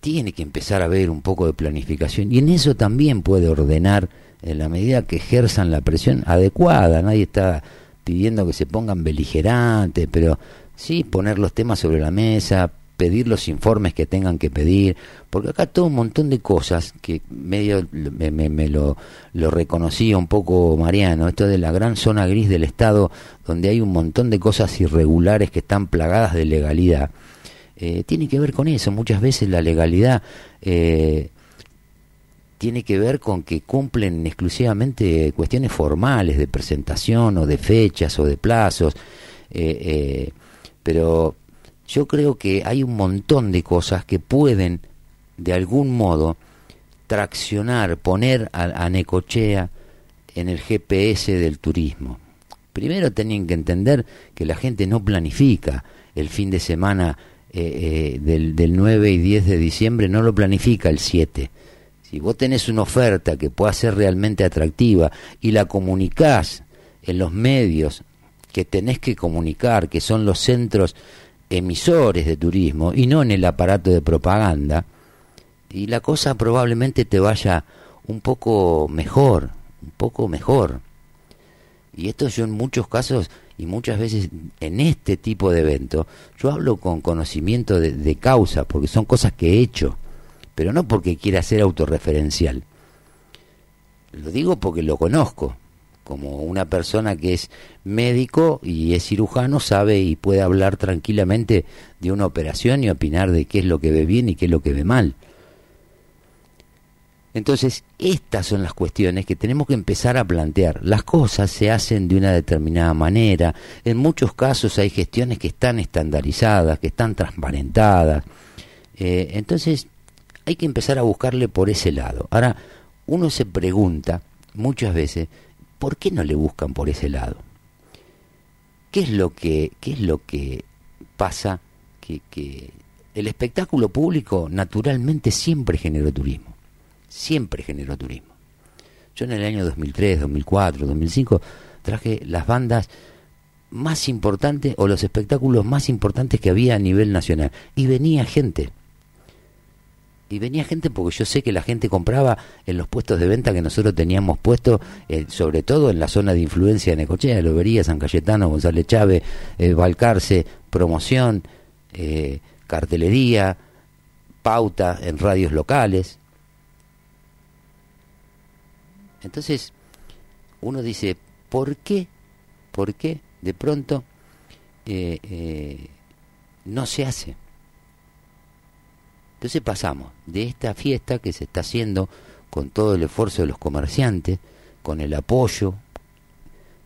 tiene que empezar a haber un poco de planificación y en eso también puede ordenar en la medida que ejerzan la presión adecuada. Nadie está pidiendo que se pongan beligerantes, pero sí poner los temas sobre la mesa, pedir los informes que tengan que pedir, porque acá todo un montón de cosas que medio me, me- me lo, lo reconocía un poco Mariano, esto de la gran zona gris del Estado, donde hay un montón de cosas irregulares que están plagadas de legalidad eh, tiene que ver con eso. Muchas veces la legalidad eh, tiene que ver con que cumplen exclusivamente cuestiones formales de presentación o de fechas o de plazos. eh, eh, pero yo creo que hay un montón de cosas que pueden, de algún modo, traccionar, poner a, a Necochea en el GPS del turismo. Primero tienen que entender que la gente no planifica el fin de semana eh, eh, del, del 9 y 10 de diciembre, no lo planifica el 7. Si vos tenés una oferta que pueda ser realmente atractiva y la comunicás en los medios que tenés que comunicar, que son los centros emisores de turismo y no en el aparato de propaganda, y la cosa probablemente te vaya un poco mejor, un poco mejor. Y esto yo en muchos casos y muchas veces en este tipo de evento, yo hablo con conocimiento de, de causa, porque son cosas que he hecho, pero no porque quiera ser autorreferencial. Lo digo porque lo conozco, como una persona que es médico y es cirujano, sabe y puede hablar tranquilamente de una operación y opinar de qué es lo que ve bien y qué es lo que ve mal. Entonces, estas son las cuestiones que tenemos que empezar a plantear. Las cosas se hacen de una determinada manera. En muchos casos hay gestiones que están estandarizadas, que están transparentadas. Eh, entonces, hay que empezar a buscarle por ese lado. Ahora, uno se pregunta muchas veces, ¿por qué no le buscan por ese lado? ¿Qué es lo que, qué es lo que pasa? Que, que el espectáculo público naturalmente siempre generó turismo siempre generó turismo. Yo en el año 2003, 2004, 2005 traje las bandas más importantes o los espectáculos más importantes que había a nivel nacional y venía gente. Y venía gente porque yo sé que la gente compraba en los puestos de venta que nosotros teníamos puestos, eh, sobre todo en la zona de influencia de Necochea, Lobería, San Cayetano, González Chávez, eh, Balcarce, promoción, eh, cartelería, pauta en radios locales. Entonces, uno dice, ¿por qué? ¿Por qué de pronto eh, no se hace? Entonces pasamos de esta fiesta que se está haciendo con todo el esfuerzo de los comerciantes, con el apoyo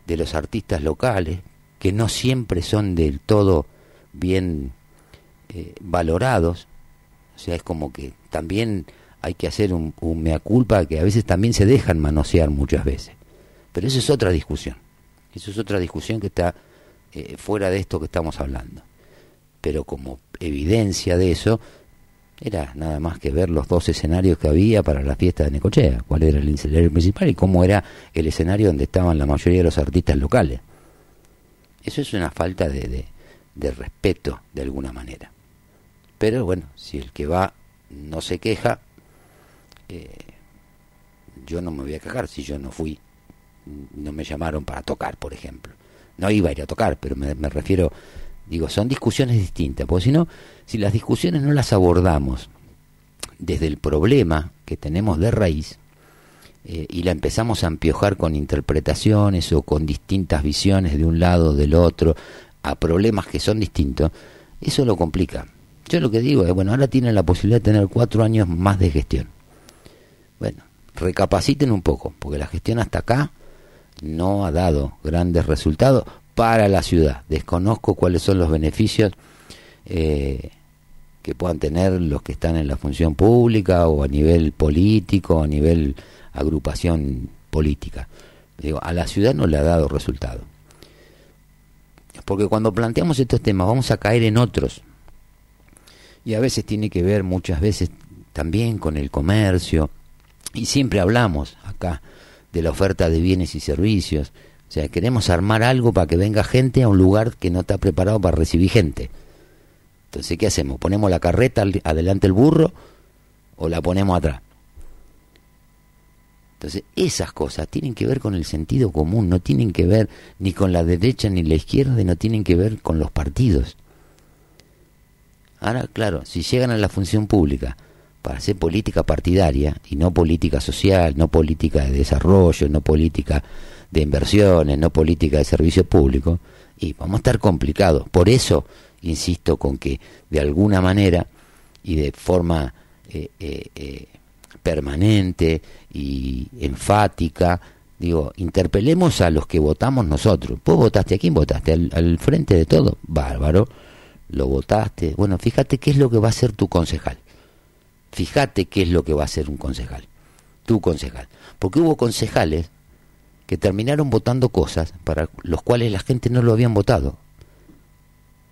de los artistas locales, que no siempre son del todo bien eh, valorados, o sea, es como que también hay que hacer un, mea culpa que a veces también se dejan manosear muchas veces. Pero eso es otra discusión. Eso es otra discusión que está eh, fuera de esto que estamos hablando. Pero como evidencia de eso, era nada más que ver los dos escenarios que había para la fiesta de Necochea, cuál era el escenario principal y cómo era el escenario donde estaban la mayoría de los artistas locales. Eso es una falta de, de, respeto de alguna manera. Pero bueno, si el que va no se queja, eh, yo no me voy a quejar si yo no fui, no me llamaron para tocar, por ejemplo. No iba a ir a tocar, pero me refiero, digo, son discusiones distintas, porque si no, si las discusiones no las abordamos desde el problema que tenemos de raíz, eh, y la empezamos a empiojar con interpretaciones o con distintas visiones de un lado o del otro, a problemas que son distintos, eso lo complica. Yo lo que digo es, bueno, ahora tienen la posibilidad de tener cuatro años más de gestión. Bueno, recapaciten un poco, porque la gestión hasta acá no ha dado grandes resultados para la ciudad. Desconozco cuáles son los beneficios eh, que puedan tener los que están en la función pública o a nivel político, a nivel agrupación política. Digo, a la ciudad no le ha dado resultado. Porque cuando planteamos estos temas vamos a caer en otros. Y a veces tiene que ver, muchas veces, también con el comercio. Y siempre hablamos acá de la oferta de bienes y servicios. Sea, queremos armar algo para que venga gente a un lugar que no está preparado para recibir gente. Entonces, ¿qué hacemos? ¿Ponemos la carreta adelante el burro o la ponemos atrás? Entonces, esas cosas tienen que ver con el sentido común, no tienen que ver ni con la derecha ni la izquierda, y no tienen que ver con los partidos. Ahora, claro, si llegan a la función pública para hacer política partidaria y no política social, no política de desarrollo, no política de inversiones, no política de servicio público, y vamos a estar complicados. Por eso insisto con que de alguna manera y de forma eh, eh, eh, permanente y enfática, digo, interpelemos a los que votamos nosotros. ¿Vos votaste a quién votaste? ¿Al, al frente de todo? Bárbaro. Lo votaste. Bueno, fíjate qué es lo que va a ser tu concejal. Fíjate qué es lo que va a ser un concejal. Tu concejal. Porque hubo concejales que terminaron votando cosas para los cuales la gente no lo habían votado.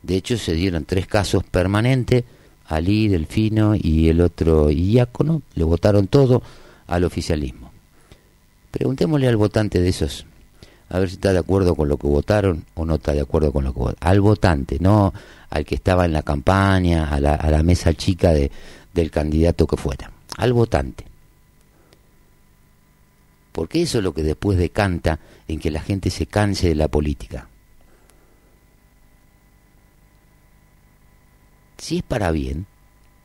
De hecho, se dieron tres casos permanentes, Ali, Delfino y el otro Iácono, le votaron todo al oficialismo. Preguntémosle al votante de esos, a ver si está de acuerdo con lo que votaron o no está de acuerdo con lo que votaron. Al votante, no al que estaba en la campaña, a la, a la mesa chica de, del candidato que fuera. Al votante. Porque eso es lo que después decanta en que la gente se canse de la política. Si es para bien,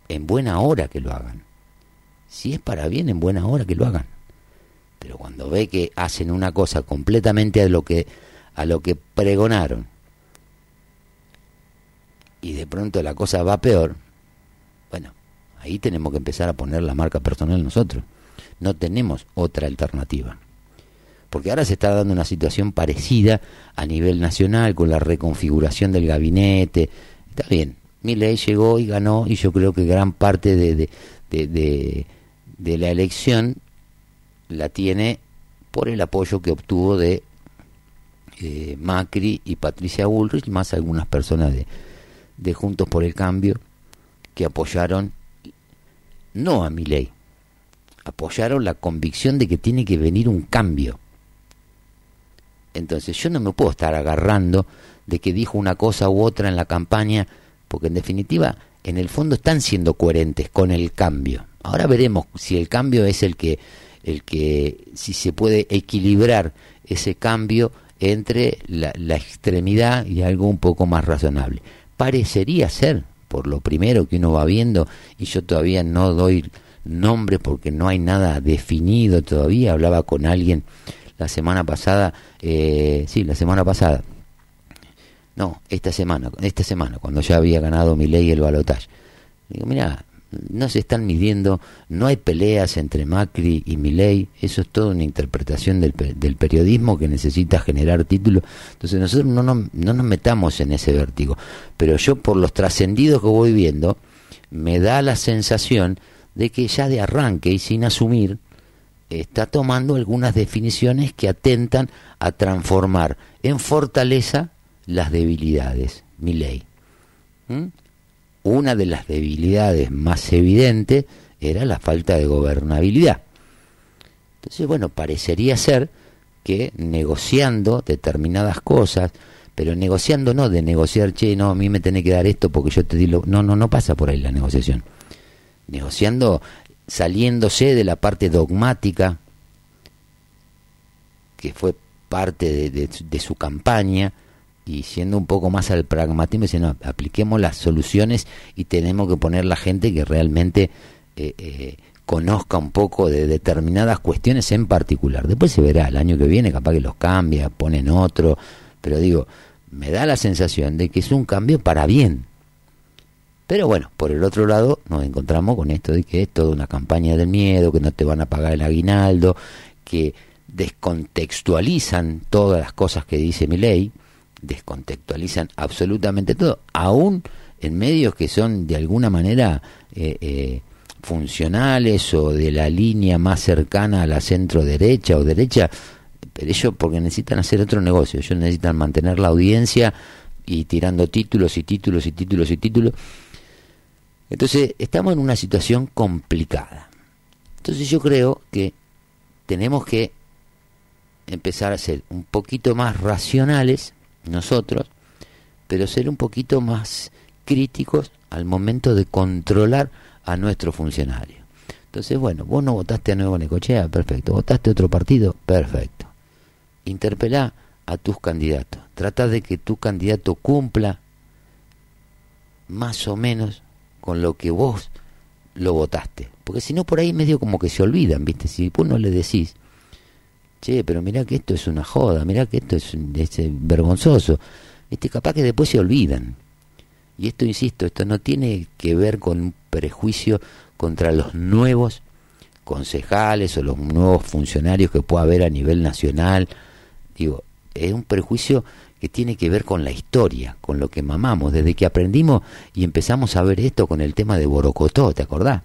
en buena hora que lo hagan. Si es para bien, en buena hora que lo hagan. Pero cuando ve que hacen una cosa completamente a lo que a lo que pregonaron y de pronto la cosa va peor, bueno, ahí tenemos que empezar a poner la marca personal nosotros. No tenemos otra alternativa. Porque ahora se está dando una situación parecida a nivel nacional con la reconfiguración del gabinete. Está bien, Milei llegó y ganó y yo creo que gran parte de, de, de, de, la elección la tiene por el apoyo que obtuvo de eh, Macri y Patricia Bullrich, más algunas personas de, de Juntos por el Cambio que apoyaron no a Milei, apoyaron la convicción de que tiene que venir un cambio. Entonces yo no me puedo estar agarrando de que dijo una cosa u otra en la campaña, porque en definitiva, en el fondo están siendo coherentes con el cambio. Ahora veremos si el cambio es el que, el que, si se puede equilibrar ese cambio entre la, la extremidad y algo un poco más razonable. Parecería ser, por lo primero que uno va viendo, y yo todavía no doy nombre porque no hay nada definido todavía. Hablaba con alguien la semana pasada, eh, sí, la semana pasada, no, esta semana, esta semana, cuando ya había ganado mi ley el balotaje. Digo, mira, no se están midiendo, no hay peleas entre Macri y Milei, eso es toda una interpretación del, del periodismo que necesita generar títulos. Entonces nosotros no, nos- no nos metamos en ese vértigo. Pero yo por los trascendidos que voy viendo, me da la sensación de que ya de arranque y sin asumir, está tomando algunas definiciones que atentan a transformar en fortaleza las debilidades, Milei. ¿Mm? Una de las debilidades más evidentes era la falta de gobernabilidad. Entonces, bueno, parecería ser que negociando determinadas cosas, pero negociando no de negociar, che, no, a mí me tenés que dar esto porque yo te di lo... No, no, no pasa por ahí la negociación. Negociando, saliéndose de la parte dogmática, que fue parte de, su campaña, y siendo un poco más al pragmatismo, dice, no, apliquemos las soluciones y tenemos que poner la gente que realmente eh, eh, conozca un poco de determinadas cuestiones en particular. Después se verá, el año que viene capaz que los cambia, ponen otro, pero digo, me da la sensación de que es un cambio para bien. Pero bueno, por el otro lado nos encontramos con esto de que es toda una campaña del miedo, que no te van a pagar el aguinaldo, que descontextualizan todas las cosas que dice mi ley, descontextualizan absolutamente todo, aún en medios que son de alguna manera eh, eh, funcionales o de la línea más cercana a la centro derecha o derecha, Pero ellos porque necesitan hacer otro negocio, ellos necesitan mantener la audiencia y tirando títulos y títulos y títulos y títulos. Entonces, estamos en una situación complicada. Entonces yo creo que tenemos que empezar a ser un poquito más racionales nosotros, pero ser un poquito más críticos al momento de controlar a nuestros funcionarios. Entonces, bueno, vos no votaste a Nuevo Necochea, perfecto. Votaste a otro partido, perfecto. Interpelá a tus candidatos. Trata de que tu candidato cumpla más o menos con lo que vos lo votaste. Porque si no, por ahí medio como que se olvidan, ¿viste? Si vos no le decís, che, pero mirá que esto es una joda, mirá que esto es, es eh, vergonzoso, este capaz que después se olvidan. Y esto, insisto, esto no tiene que ver con un prejuicio contra los nuevos concejales o los nuevos funcionarios que pueda haber a nivel nacional. Digo, es un prejuicio que tiene que ver con la historia, con lo que mamamos, desde que aprendimos y empezamos a ver esto con el tema de Borocotó, ¿te acordás?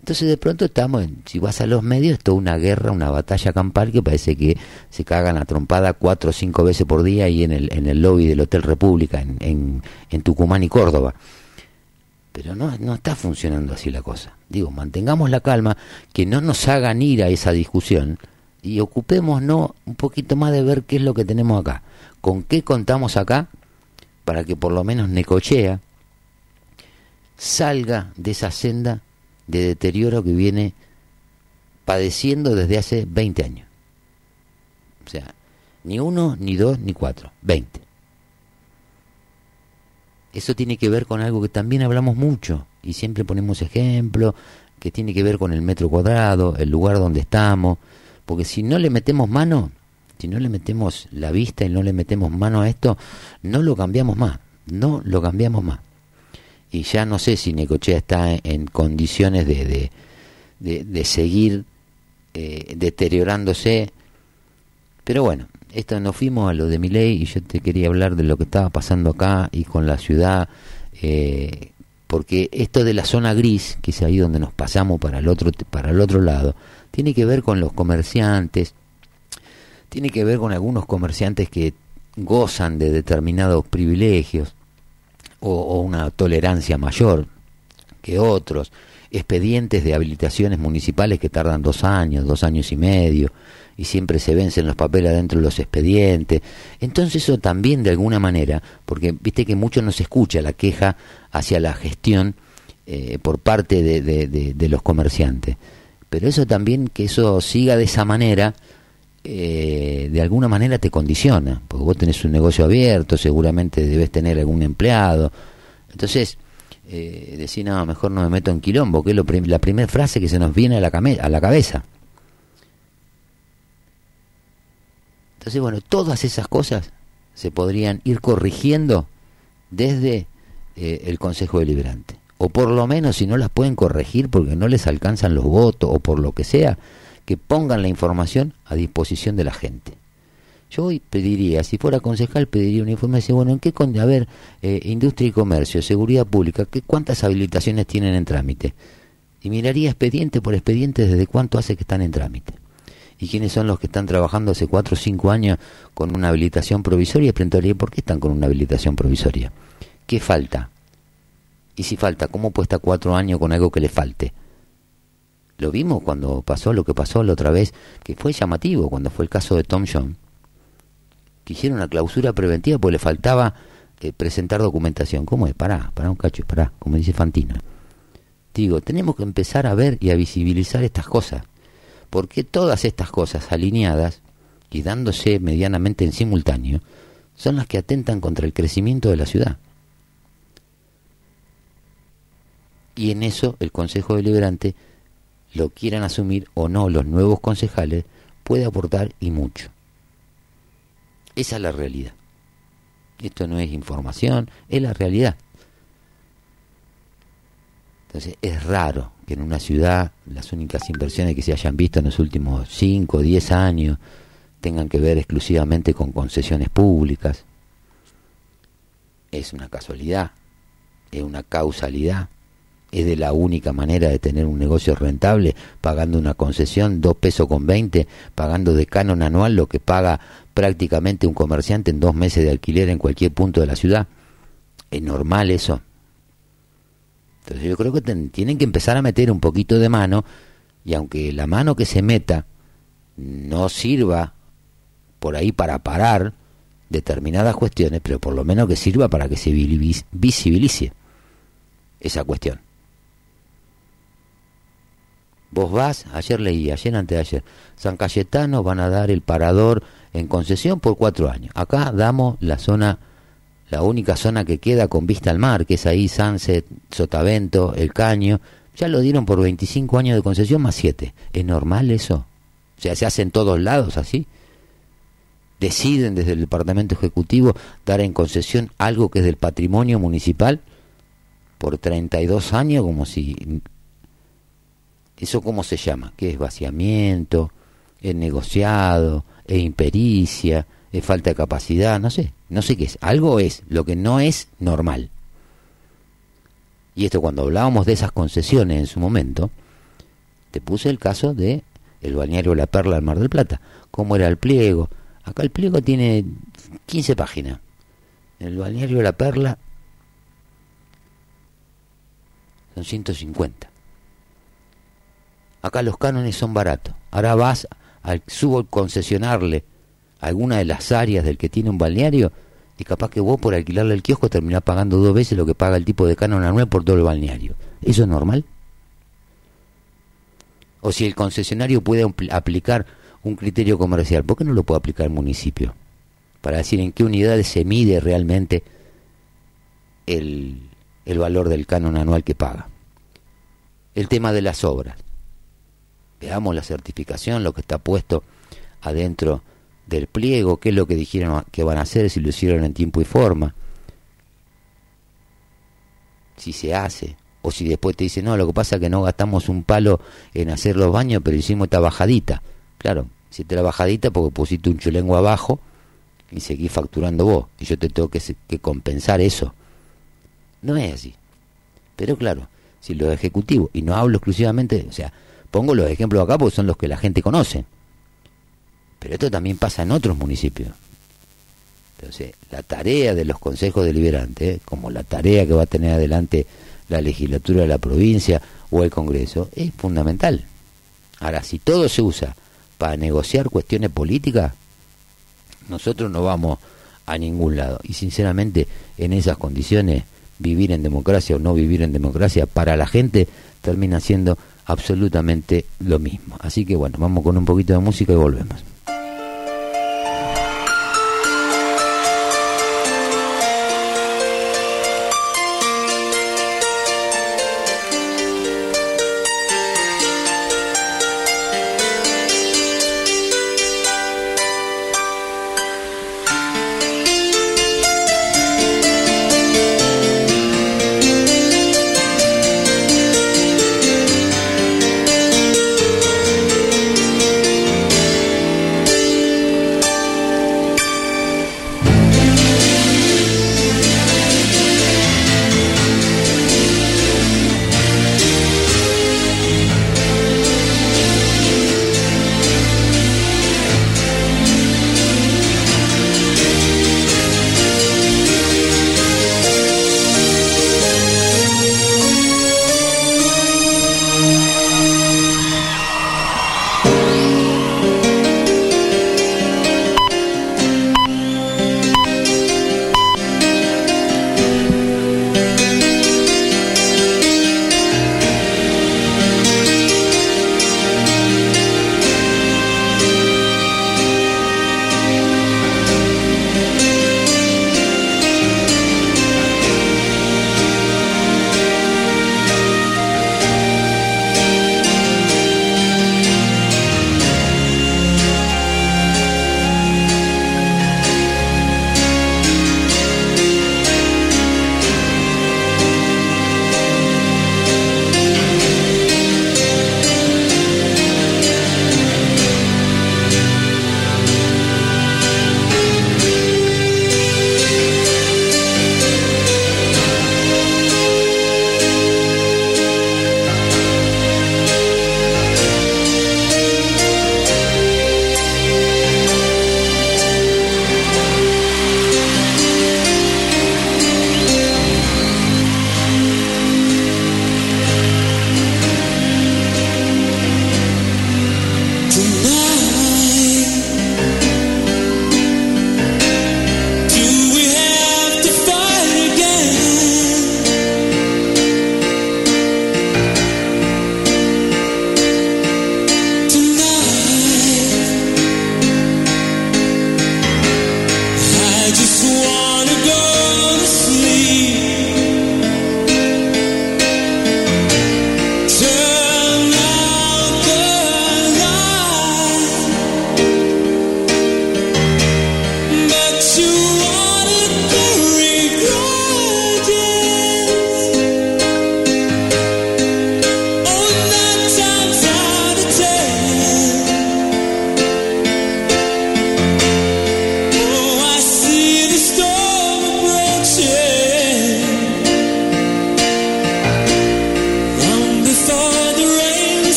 Entonces de pronto estamos, en, si vas a los medios, es toda una guerra, una batalla campal que parece que se cagan a trompada cuatro o cinco veces por día ahí en el, en el lobby del Hotel República, en, en, en Tucumán y Córdoba. Pero no, no está funcionando así la cosa. Digo, mantengamos la calma, que no nos hagan ir a esa discusión y ocupémonos un poquito más de ver qué es lo que tenemos acá. ¿Con qué contamos acá? Para que por lo menos Necochea salga de esa senda de deterioro que viene padeciendo desde hace 20 años. O sea, ni uno, ni dos, ni cuatro, 20. Eso tiene que ver con algo que también hablamos mucho y siempre ponemos ejemplo, que tiene que ver con el metro cuadrado, el lugar donde estamos, porque si no le metemos mano, si no le metemos la vista y no le metemos mano a esto, no lo cambiamos más, no lo cambiamos más. Y ya no sé si Necochea está en condiciones de, de, de, seguir eh, deteriorándose, pero bueno, esto nos fuimos a lo de mi ley y yo te quería hablar de lo que estaba pasando acá y con la ciudad, eh, porque esto de la zona gris, que es ahí donde nos pasamos para el otro, para el otro lado, tiene que ver con los comerciantes, tiene que ver con algunos comerciantes que gozan de determinados privilegios o, una tolerancia mayor que otros, expedientes de habilitaciones municipales que tardan dos años, dos años y medio, y siempre se vencen los papeles adentro de los expedientes. Entonces eso también de alguna manera, porque viste que mucho no se escucha la queja hacia la gestión eh, por parte de, de, los comerciantes. Pero eso también, que eso siga de esa manera, eh, de alguna manera te condiciona, porque vos tenés un negocio abierto, seguramente debes tener algún empleado. Entonces, eh, decir, no, mejor no me meto en quilombo, que es lo la primera frase que se nos viene a la, a la cabeza. Entonces, bueno, todas esas cosas se podrían ir corrigiendo desde eh, el Consejo Deliberante. O por lo menos, si no las pueden corregir porque no les alcanzan los votos o por lo que sea, que pongan la información a disposición de la gente. Yo hoy pediría, si fuera concejal, pediría una información, bueno, ¿en qué A ver, eh, industria y comercio, seguridad pública, ¿qué, ¿cuántas habilitaciones tienen en trámite? Y miraría expediente por expediente desde cuánto hace que están en trámite y quiénes son los que están trabajando hace cuatro o cinco años con una habilitación provisoria, preguntaría por qué están con una habilitación provisoria. ¿Qué falta? Y si falta, ¿cómo puede estar cuatro años con algo que le falte? Lo vimos cuando pasó lo que pasó la otra vez, que fue llamativo, cuando fue el caso de Tom John, que hicieron una clausura preventiva porque le faltaba eh, presentar documentación. ¿Cómo es? Pará, pará un cacho, pará, como dice Fantina. Digo, tenemos que empezar a ver y a visibilizar estas cosas porque todas estas cosas alineadas y dándose medianamente en simultáneo son las que atentan contra el crecimiento de la ciudad. Y en eso el Consejo Deliberante, lo quieran asumir o no los nuevos concejales, puede aportar y mucho. Esa es la realidad. Esto no es información, es la realidad. Entonces es raro que en una ciudad las únicas inversiones que se hayan visto en los últimos 5 o 10 años tengan que ver exclusivamente con concesiones públicas. Es una casualidad, es una causalidad. Es de la única manera de tener un negocio rentable, pagando una concesión, dos pesos con 20, pagando de canon anual lo que paga prácticamente un comerciante en dos meses de alquiler en cualquier punto de la ciudad. ¿Es normal eso? Entonces yo creo que tienen que empezar a meter un poquito de mano y aunque la mano que se meta no sirva por ahí para parar determinadas cuestiones, pero por lo menos que sirva para que se visibilice esa cuestión. Vos vas, ayer leí, ayer antes de ayer, San Cayetano van a dar el parador en concesión por cuatro años. Acá damos la zona, la única zona que queda con vista al mar, que es ahí Sunset, Sotavento, El Caño. Ya lo dieron por 25 años de concesión más 7. ¿Es normal eso? O sea, se hace en todos lados así. Deciden desde el Departamento Ejecutivo dar en concesión algo que es del patrimonio municipal por 32 años como si ¿Eso cómo se llama? ¿Qué es vaciamiento? ¿Es negociado? ¿Es impericia? ¿Es falta de capacidad? No sé, no sé qué es. Algo es, lo que no es normal. Y esto cuando hablábamos de esas concesiones en su momento, te puse el caso de el balneario La Perla al Mar del Plata. ¿Cómo era el pliego? Acá el pliego tiene 15 páginas. El balneario La Perla son 150. Acá los cánones son baratos. Ahora vas al subconcesionarle alguna de las áreas del que tiene un balneario y capaz que vos por alquilarle el kiosco terminás pagando dos veces lo que paga el tipo de canon anual por todo el balneario. ¿Eso es normal? O si el concesionario puede apl- aplicar un criterio comercial, ¿por qué no lo puede aplicar el municipio? Para decir en qué unidades se mide realmente el, el valor del canon anual que paga. El tema de las obras veamos la certificación, lo que está puesto adentro del pliego, qué es lo que dijeron que van a hacer, si lo hicieron en tiempo y forma, si se hace, o si después te dicen, no, lo que pasa es que no gastamos un palo en hacer los baños, pero hicimos esta bajadita. Claro, hiciste la bajadita porque pusiste un chulengo abajo y seguís facturando vos, y yo te tengo que, que compensar eso. No es así. Pero claro, si los ejecutivos, y no hablo exclusivamente, o sea, pongo los ejemplos acá porque son los que la gente conoce. Pero esto también pasa en otros municipios. Entonces, la tarea de los consejos deliberantes, como la tarea que va a tener adelante la legislatura de la provincia o el Congreso, es fundamental. Ahora, si todo se usa para negociar cuestiones políticas, nosotros no vamos a ningún lado. Y sinceramente, en esas condiciones, vivir en democracia o no vivir en democracia, para la gente termina siendo absolutamente lo mismo. Así que bueno, vamos con un poquito de música y volvemos.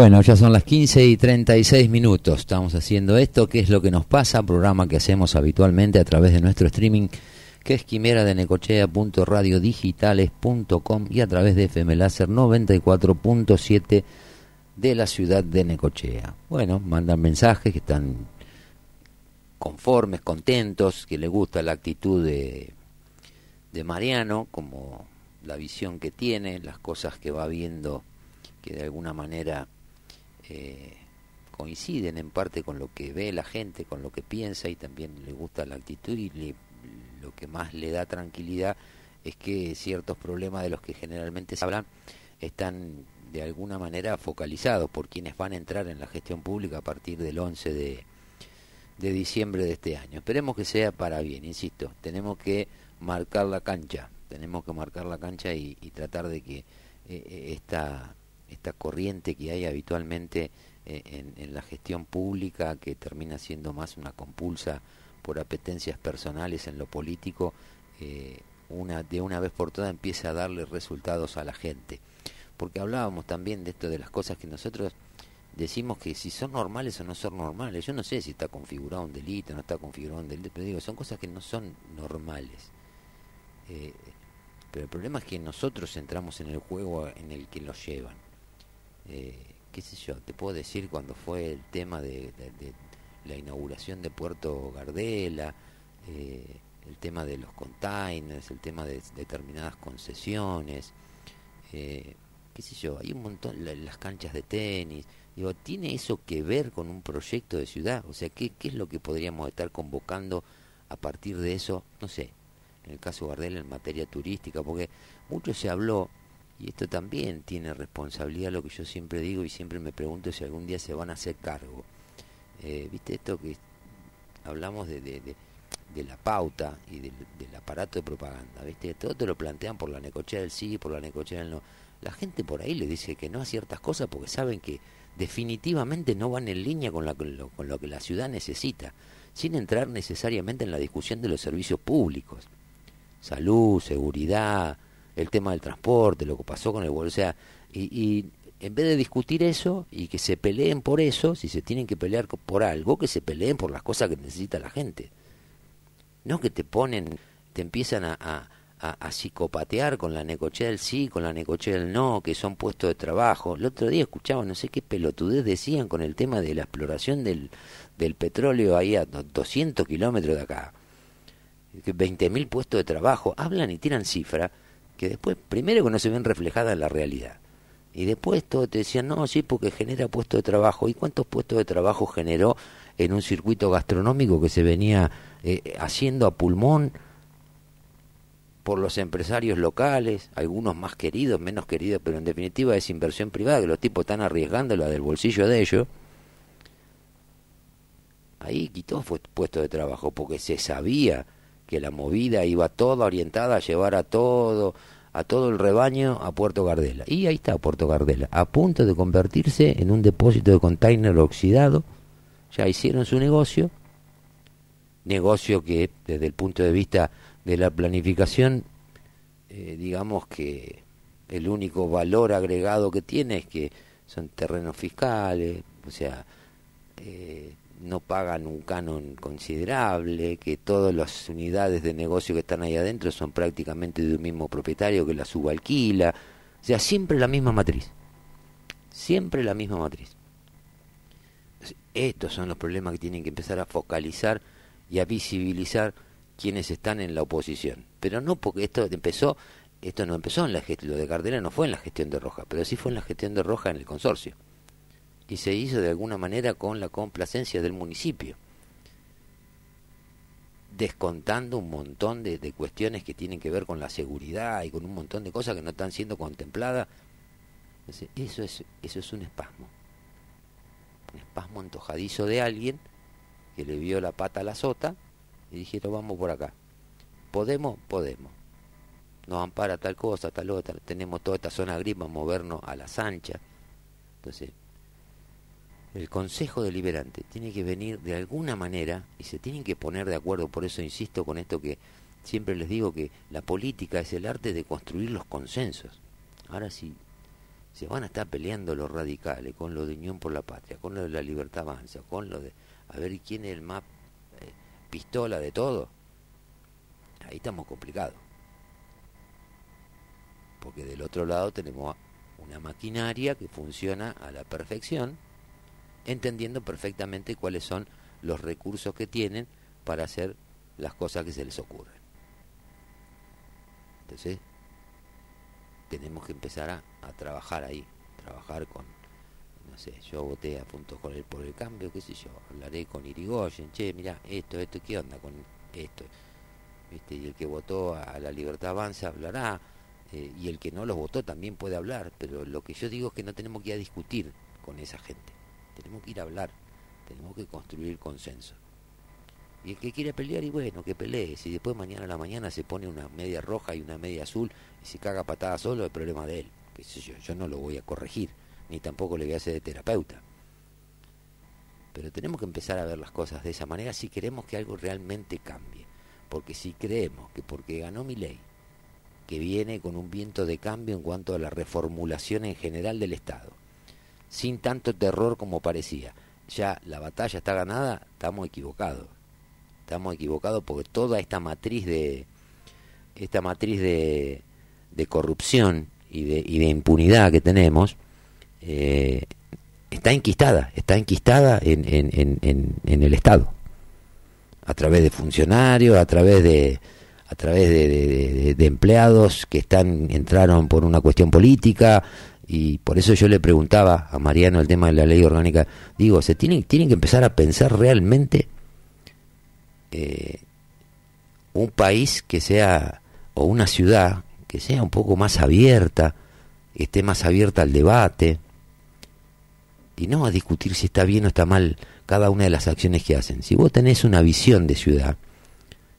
Bueno, ya son las 15 y 36 minutos. Estamos haciendo esto. ¿Qué es lo que nos pasa? Programa que hacemos habitualmente a través de nuestro streaming, que es quimera de necochea.radiodigitales.com y a través de FM Láser 94.7 de la ciudad de Necochea. Bueno, mandan mensajes que están conformes, contentos, que les gusta la actitud de, de Mariano, como la visión que tiene, las cosas que va viendo que de alguna manera eh, coinciden en parte con lo que ve la gente, con lo que piensa y también le gusta la actitud y le, lo que más le da tranquilidad es que ciertos problemas de los que generalmente se hablan están de alguna manera focalizados por quienes van a entrar en la gestión pública a partir del 11 de, de diciembre de este año. Esperemos que sea para bien, insisto, tenemos que marcar la cancha, tenemos que marcar la cancha y, tratar de que eh, esta esta corriente que hay habitualmente eh, en, la gestión pública, que termina siendo más una compulsa por apetencias personales en lo político, eh, una, de una vez por todas empieza a darle resultados a la gente. Porque hablábamos también de esto de las cosas que nosotros decimos que si son normales o no son normales. Yo no sé si está configurado un delito, no está configurado un delito, pero digo, son cosas que no son normales. Eh, pero el problema es que nosotros entramos en el juego en el que los llevan eh, qué sé yo, te puedo decir cuando fue el tema de, la inauguración de Puerto Gardela, eh, el tema de los containers, el tema de determinadas concesiones, eh, qué sé yo, hay un montón, la, las canchas de tenis, digo, ¿tiene eso que ver con un proyecto de ciudad? O sea, ¿qué, qué es lo que podríamos estar convocando a partir de eso? No sé, en el caso Gardela en materia turística, porque mucho se habló y esto también tiene responsabilidad, lo que yo siempre digo y siempre me pregunto si algún día se van a hacer cargo. Eh, ¿Viste esto que hablamos de, de, de, la pauta y del, aparato de propaganda? ¿Viste? Todo te lo plantean por la necochea del sí, por la necochea del no. La gente por ahí le dice que no a ciertas cosas porque saben que definitivamente no van en línea con, la, con, lo, con lo que la ciudad necesita, sin entrar necesariamente en la discusión de los servicios públicos. Salud, seguridad, el tema del transporte, lo que pasó con el vuelo, o sea, y, y, en vez de discutir eso y que se peleen por eso, si se tienen que pelear por algo, que se peleen por las cosas que necesita la gente. No que te ponen, te empiezan a, psicopatear con la necochea del sí, con la necochea del no, que son puestos de trabajo. El otro día escuchaba, no sé qué pelotudez decían con el tema de la exploración del, del petróleo ahí a 200 kilómetros de acá. 20.000 puestos de trabajo, hablan y tiran cifras que después, primero que no se ven reflejadas en la realidad. Y después todo te decían, no, sí, porque genera puestos de trabajo. ¿Y cuántos puestos de trabajo generó en un circuito gastronómico que se venía eh, haciendo a pulmón por los empresarios locales, algunos más queridos, menos queridos, pero en definitiva es inversión privada, que los tipos están arriesgando la del bolsillo de ellos? Ahí quitó puestos de trabajo porque se sabía que la movida iba toda orientada a llevar a todo a todo el rebaño a Puerto Gardela. Y ahí está Puerto Gardela, a punto de convertirse en un depósito de container oxidado. Ya hicieron su negocio, negocio que desde el punto de vista de la planificación, eh, digamos que el único valor agregado que tiene es que son terrenos fiscales, o sea, eh, no pagan un canon considerable, que todas las unidades de negocio que están ahí adentro son prácticamente de un mismo propietario que la subalquila, o sea, siempre la misma matriz, siempre la misma matriz. Estos son los problemas que tienen que empezar a focalizar y a visibilizar quienes están en la oposición, pero no porque esto empezó, esto no empezó en la gestión, lo de Cardena no fue en la gestión de Roja, pero sí fue en la gestión de Roja en el consorcio y se hizo de alguna manera con la complacencia del municipio, descontando un montón de, de, cuestiones que tienen que ver con la seguridad y con un montón de cosas que no están siendo contempladas. Entonces, eso es, eso es un espasmo, un espasmo antojadizo de alguien que le vio la pata a la sota y dijeron vamos por acá. Podemos, podemos. Nos ampara tal cosa, tal otra. Tenemos toda esta zona gris, vamos a movernos a las anchas. Entonces, el Consejo Deliberante tiene que venir de alguna manera y se tienen que poner de acuerdo, por eso insisto con esto que siempre les digo que la política es el arte de construir los consensos. Ahora si, Se van a estar peleando los radicales con lo de Unión por la Patria, con lo de la Libertad Avanza, con lo de... A ver quién es el más eh, pistola de todo. Ahí estamos complicados. Porque del otro lado tenemos una maquinaria que funciona a la perfección, entendiendo perfectamente cuáles son los recursos que tienen para hacer las cosas que se les ocurren. Entonces, tenemos que empezar a, a trabajar ahí, trabajar con, no sé, yo voté a punto con el por el cambio, qué sé yo, hablaré con Irigoyen, che, mira, esto, esto, ¿qué onda con esto? ¿Viste? Y el que votó a la Libertad Avanza hablará, eh, y el que no los votó también puede hablar, pero lo que yo digo es que no tenemos que ir a discutir con esa gente, tenemos que ir a hablar, tenemos que construir consenso. Y el que quiere pelear, y bueno, que pelee. Si después mañana a la mañana se pone una media roja y una media azul y se caga patada solo, el problema de él. Sé yo, yo no lo voy a corregir, ni tampoco le voy a hacer de terapeuta. Pero tenemos que empezar a ver las cosas de esa manera si queremos que algo realmente cambie. Porque si creemos que porque ganó mi ley, que viene con un viento de cambio en cuanto a la reformulación en general del Estado, sin tanto terror como parecía, ya la batalla está ganada, estamos equivocados. Estamos equivocados porque toda esta matriz de esta matriz de, de corrupción y de, y de impunidad que tenemos eh, está enquistada, está enquistada en, en, en, el Estado, a través de funcionarios, a través de a través de, empleados que están entraron por una cuestión política y por eso yo le preguntaba a Mariano el tema de la ley orgánica, digo, se tienen, tienen que empezar a pensar realmente eh, un país que sea, o una ciudad que sea un poco más abierta, que esté más abierta al debate, y no a discutir si está bien o está mal cada una de las acciones que hacen. Si vos tenés una visión de ciudad,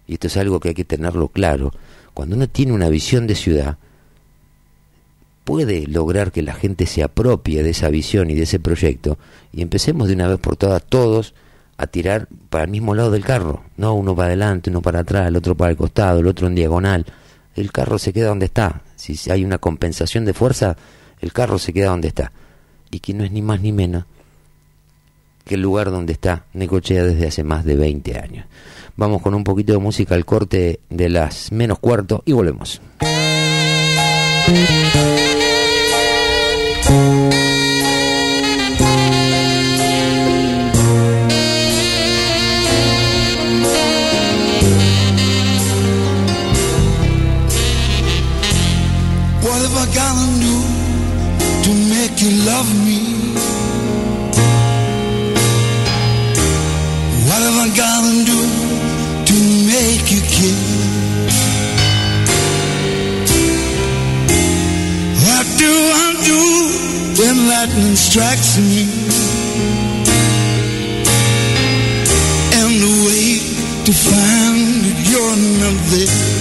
y esto es algo que hay que tenerlo claro, cuando uno tiene una visión de ciudad, puede lograr que la gente se apropie de esa visión y de ese proyecto, y empecemos de una vez por todas todos a tirar para el mismo lado del carro, no uno para adelante, uno para atrás, el otro para el costado, el otro en diagonal. El carro se queda donde está. Si hay una compensación de fuerza, el carro se queda donde está. Y que no es ni más ni menos que el lugar donde está Necochea desde hace más de 20 años. Vamos con un poquito de música al corte de las menos cuarto y volvemos. When lightning strikes me? And the way to find that you're not there.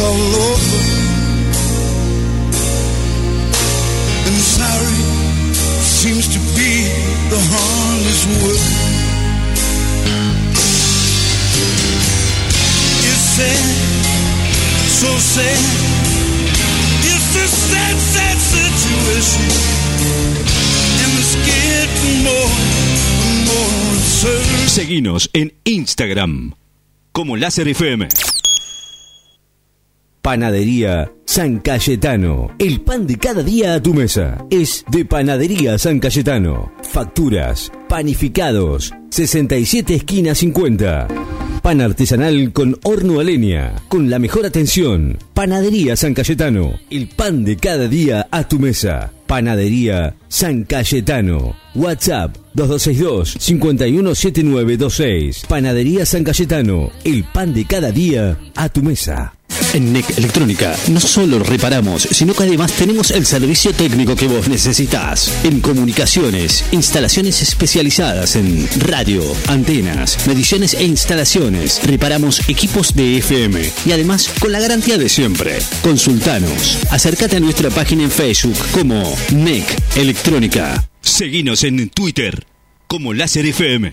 Over? And sorry seems to be the hardest sad, so situation. Seguinos en Instagram como Láser FM. Panadería San Cayetano. El pan de cada día a tu mesa es de Panadería San Cayetano. Facturas, panificados, 67 esquina 50. Pan artesanal con horno a leña, con la mejor atención. Panadería San Cayetano. El pan de cada día a tu mesa. Panadería San Cayetano. WhatsApp 2262-517926. Panadería San Cayetano. El pan de cada día a tu mesa. En NEC Electrónica no solo reparamos, sino que además tenemos el servicio técnico que vos necesitas. En comunicaciones, instalaciones especializadas en radio, antenas, mediciones e instalaciones. Reparamos equipos de FM y además con la garantía de siempre. Consultanos. Acércate a nuestra página en Facebook como NEC Electrónica. Seguinos en Twitter como Láser FM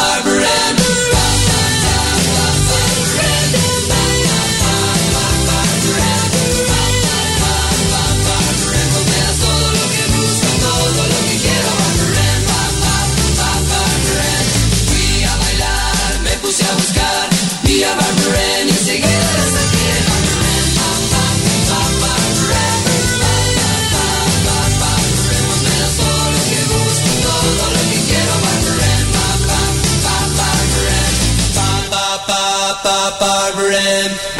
Yeah.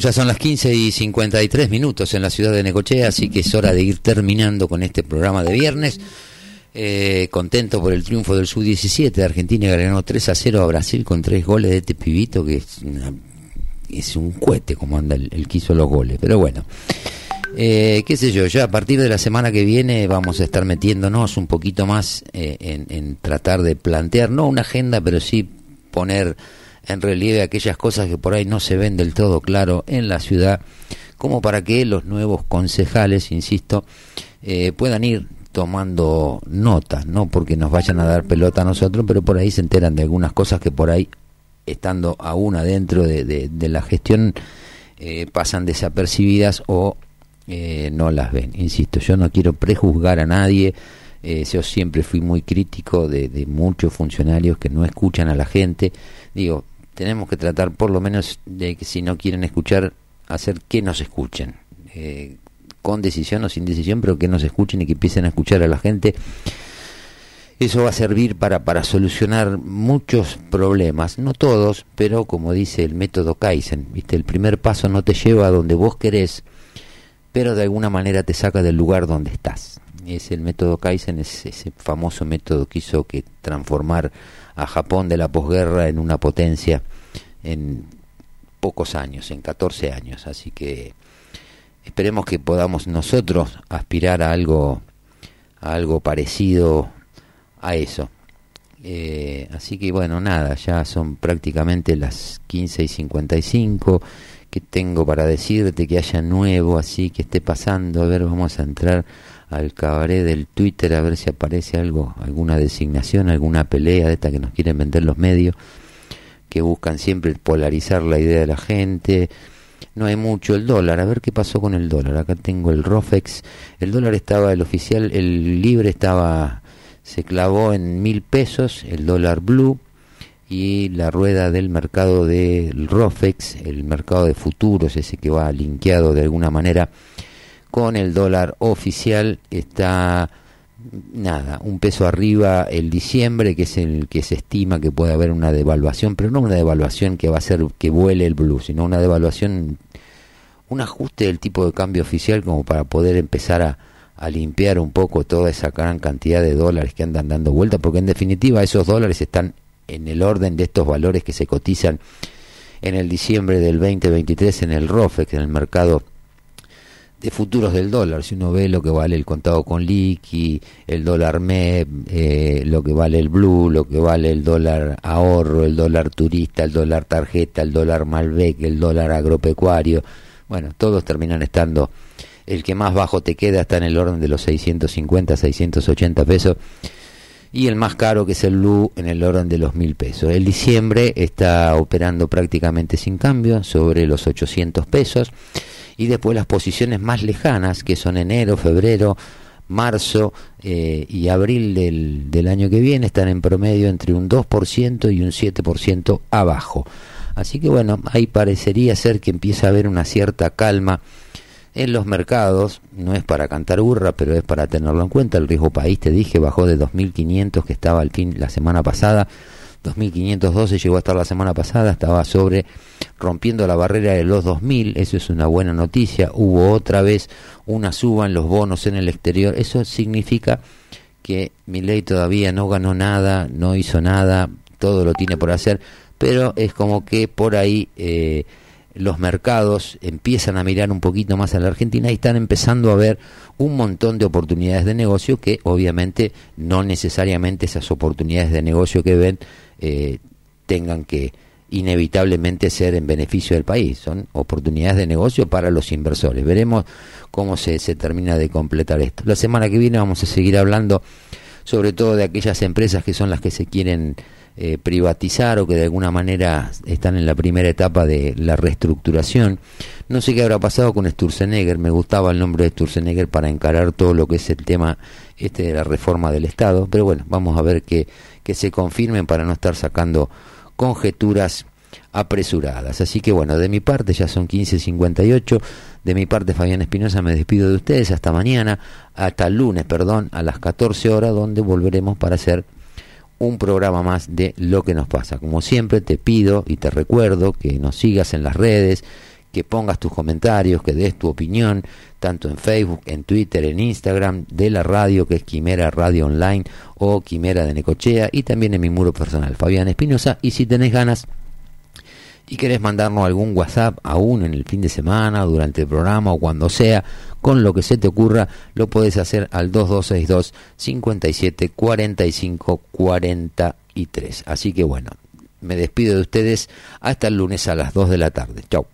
Ya son las 15 y 53 minutos en la ciudad de Necochea, así que es hora de ir terminando con este programa de viernes. Eh, contento por el triunfo del Sub-17. Argentina que ganó 3 a 0 a Brasil con tres goles de este pibito que es, una- es un cohete como anda el, el que hizo los goles. Pero bueno, eh, qué sé yo, ya a partir de la semana que viene vamos a estar metiéndonos un poquito más eh, en tratar de plantear, no una agenda, pero sí poner en relieve aquellas cosas que por ahí no se ven del todo claro en la ciudad, como para que los nuevos concejales, insisto, eh, puedan ir tomando notas, no porque nos vayan a dar pelota a nosotros, pero por ahí se enteran de algunas cosas que por ahí, estando aún adentro de, de- la gestión, eh, pasan desapercibidas o eh, no las ven. Insisto, yo no quiero prejuzgar a nadie, eh, yo siempre fui muy crítico de muchos funcionarios que no escuchan a la gente. Digo, tenemos que tratar por lo menos de que si no quieren escuchar, hacer que nos escuchen. Eh, con decisión o sin decisión, pero que nos escuchen y que empiecen a escuchar a la gente. Eso va a servir para, para solucionar muchos problemas, no todos, pero como dice el método Kaizen, ¿viste? el primer paso no te lleva a donde vos querés, pero de alguna manera te saca del lugar donde estás. Es el método Kaizen, es ese famoso método que hizo que transformar a Japón de la posguerra en una potencia en pocos años, en 14 años. Así que esperemos que podamos nosotros aspirar a algo, a algo parecido a eso. Eh, así que bueno, nada, ya son prácticamente las 15 y 55 que tengo para decirte que haya nuevo, así que esté pasando. A ver, vamos a entrar al cabaret del Twitter a ver si aparece algo, alguna designación, alguna pelea de esta que nos quieren vender los medios, que buscan siempre polarizar la idea de la gente. No hay mucho el dólar, a ver qué pasó con el dólar. Acá tengo el Rofex, el dólar estaba, el oficial, el libre estaba, se clavó en mil pesos, el dólar blue, y la rueda del mercado del ROFEX, el mercado de futuros, ese que va linkeado de alguna manera con el dólar oficial, está nada, un peso arriba el diciembre, que es el que se estima que puede haber una devaluación, pero no una devaluación que va a hacer que vuele el blue, sino una devaluación, un ajuste del tipo de cambio oficial como para poder empezar a, a limpiar un poco toda esa gran cantidad de dólares que andan dando vuelta, porque en definitiva esos dólares están en el orden de estos valores que se cotizan en el diciembre del 2023 en el ROFEX, en el mercado de futuros del dólar. Si uno ve lo que vale el contado con liqui, el dólar MEP, eh, lo que vale el blue, lo que vale el dólar ahorro, el dólar turista, el dólar tarjeta, el dólar Malbec, el dólar agropecuario, bueno, todos terminan estando, el que más bajo te queda está en el orden de los 650, 680 pesos y el más caro que es el Blue en el orden de los mil pesos. El diciembre está operando prácticamente sin cambio sobre los 800 pesos y después las posiciones más lejanas que son enero, febrero, marzo eh, y abril del, del año que viene están en promedio entre un 2% y un 7% abajo. Así que bueno, ahí parecería ser que empieza a haber una cierta calma en los mercados, no es para cantar burra, pero es para tenerlo en cuenta. El riesgo país, te dije, bajó de 2.500 que estaba al fin la semana pasada. 2.512 llegó a estar la semana pasada, estaba sobre rompiendo la barrera de los 2.000, eso es una buena noticia. Hubo otra vez una suba en los bonos en el exterior, eso significa que ley todavía no ganó nada, no hizo nada, todo lo tiene por hacer, pero es como que por ahí eh, los mercados empiezan a mirar un poquito más a la Argentina y están empezando a ver un montón de oportunidades de negocio que obviamente no necesariamente esas oportunidades de negocio que ven eh, tengan que inevitablemente ser en beneficio del país. Son oportunidades de negocio para los inversores. Veremos cómo se, se termina de completar esto. La semana que viene vamos a seguir hablando sobre todo de aquellas empresas que son las que se quieren eh, privatizar o que de alguna manera están en la primera etapa de la reestructuración. No sé qué habrá pasado con Sturzenegger, me gustaba el nombre de Sturzenegger para encarar todo lo que es el tema este de la reforma del Estado, pero bueno, vamos a ver que, que se confirmen para no estar sacando conjeturas apresuradas. Así que bueno, de mi parte ya son 15.58, de mi parte Fabián Espinosa me despido de ustedes hasta mañana, hasta el lunes, perdón, a las 14 horas, donde volveremos para hacer un programa más de lo que nos pasa. Como siempre te pido y te recuerdo que nos sigas en las redes, que pongas tus comentarios, que des tu opinión, tanto en Facebook, en Twitter, en Instagram, de la radio que es Quimera Radio Online o Quimera de Necochea y también en mi muro personal, Fabián Espinosa. Y si tenés ganas y querés mandarnos algún WhatsApp aún en el fin de semana, durante el programa o cuando sea, con lo que se te ocurra, lo puedes hacer al 2262 57 45 43. Así que bueno, me despido de ustedes hasta el lunes a las 2 de la tarde. Chao.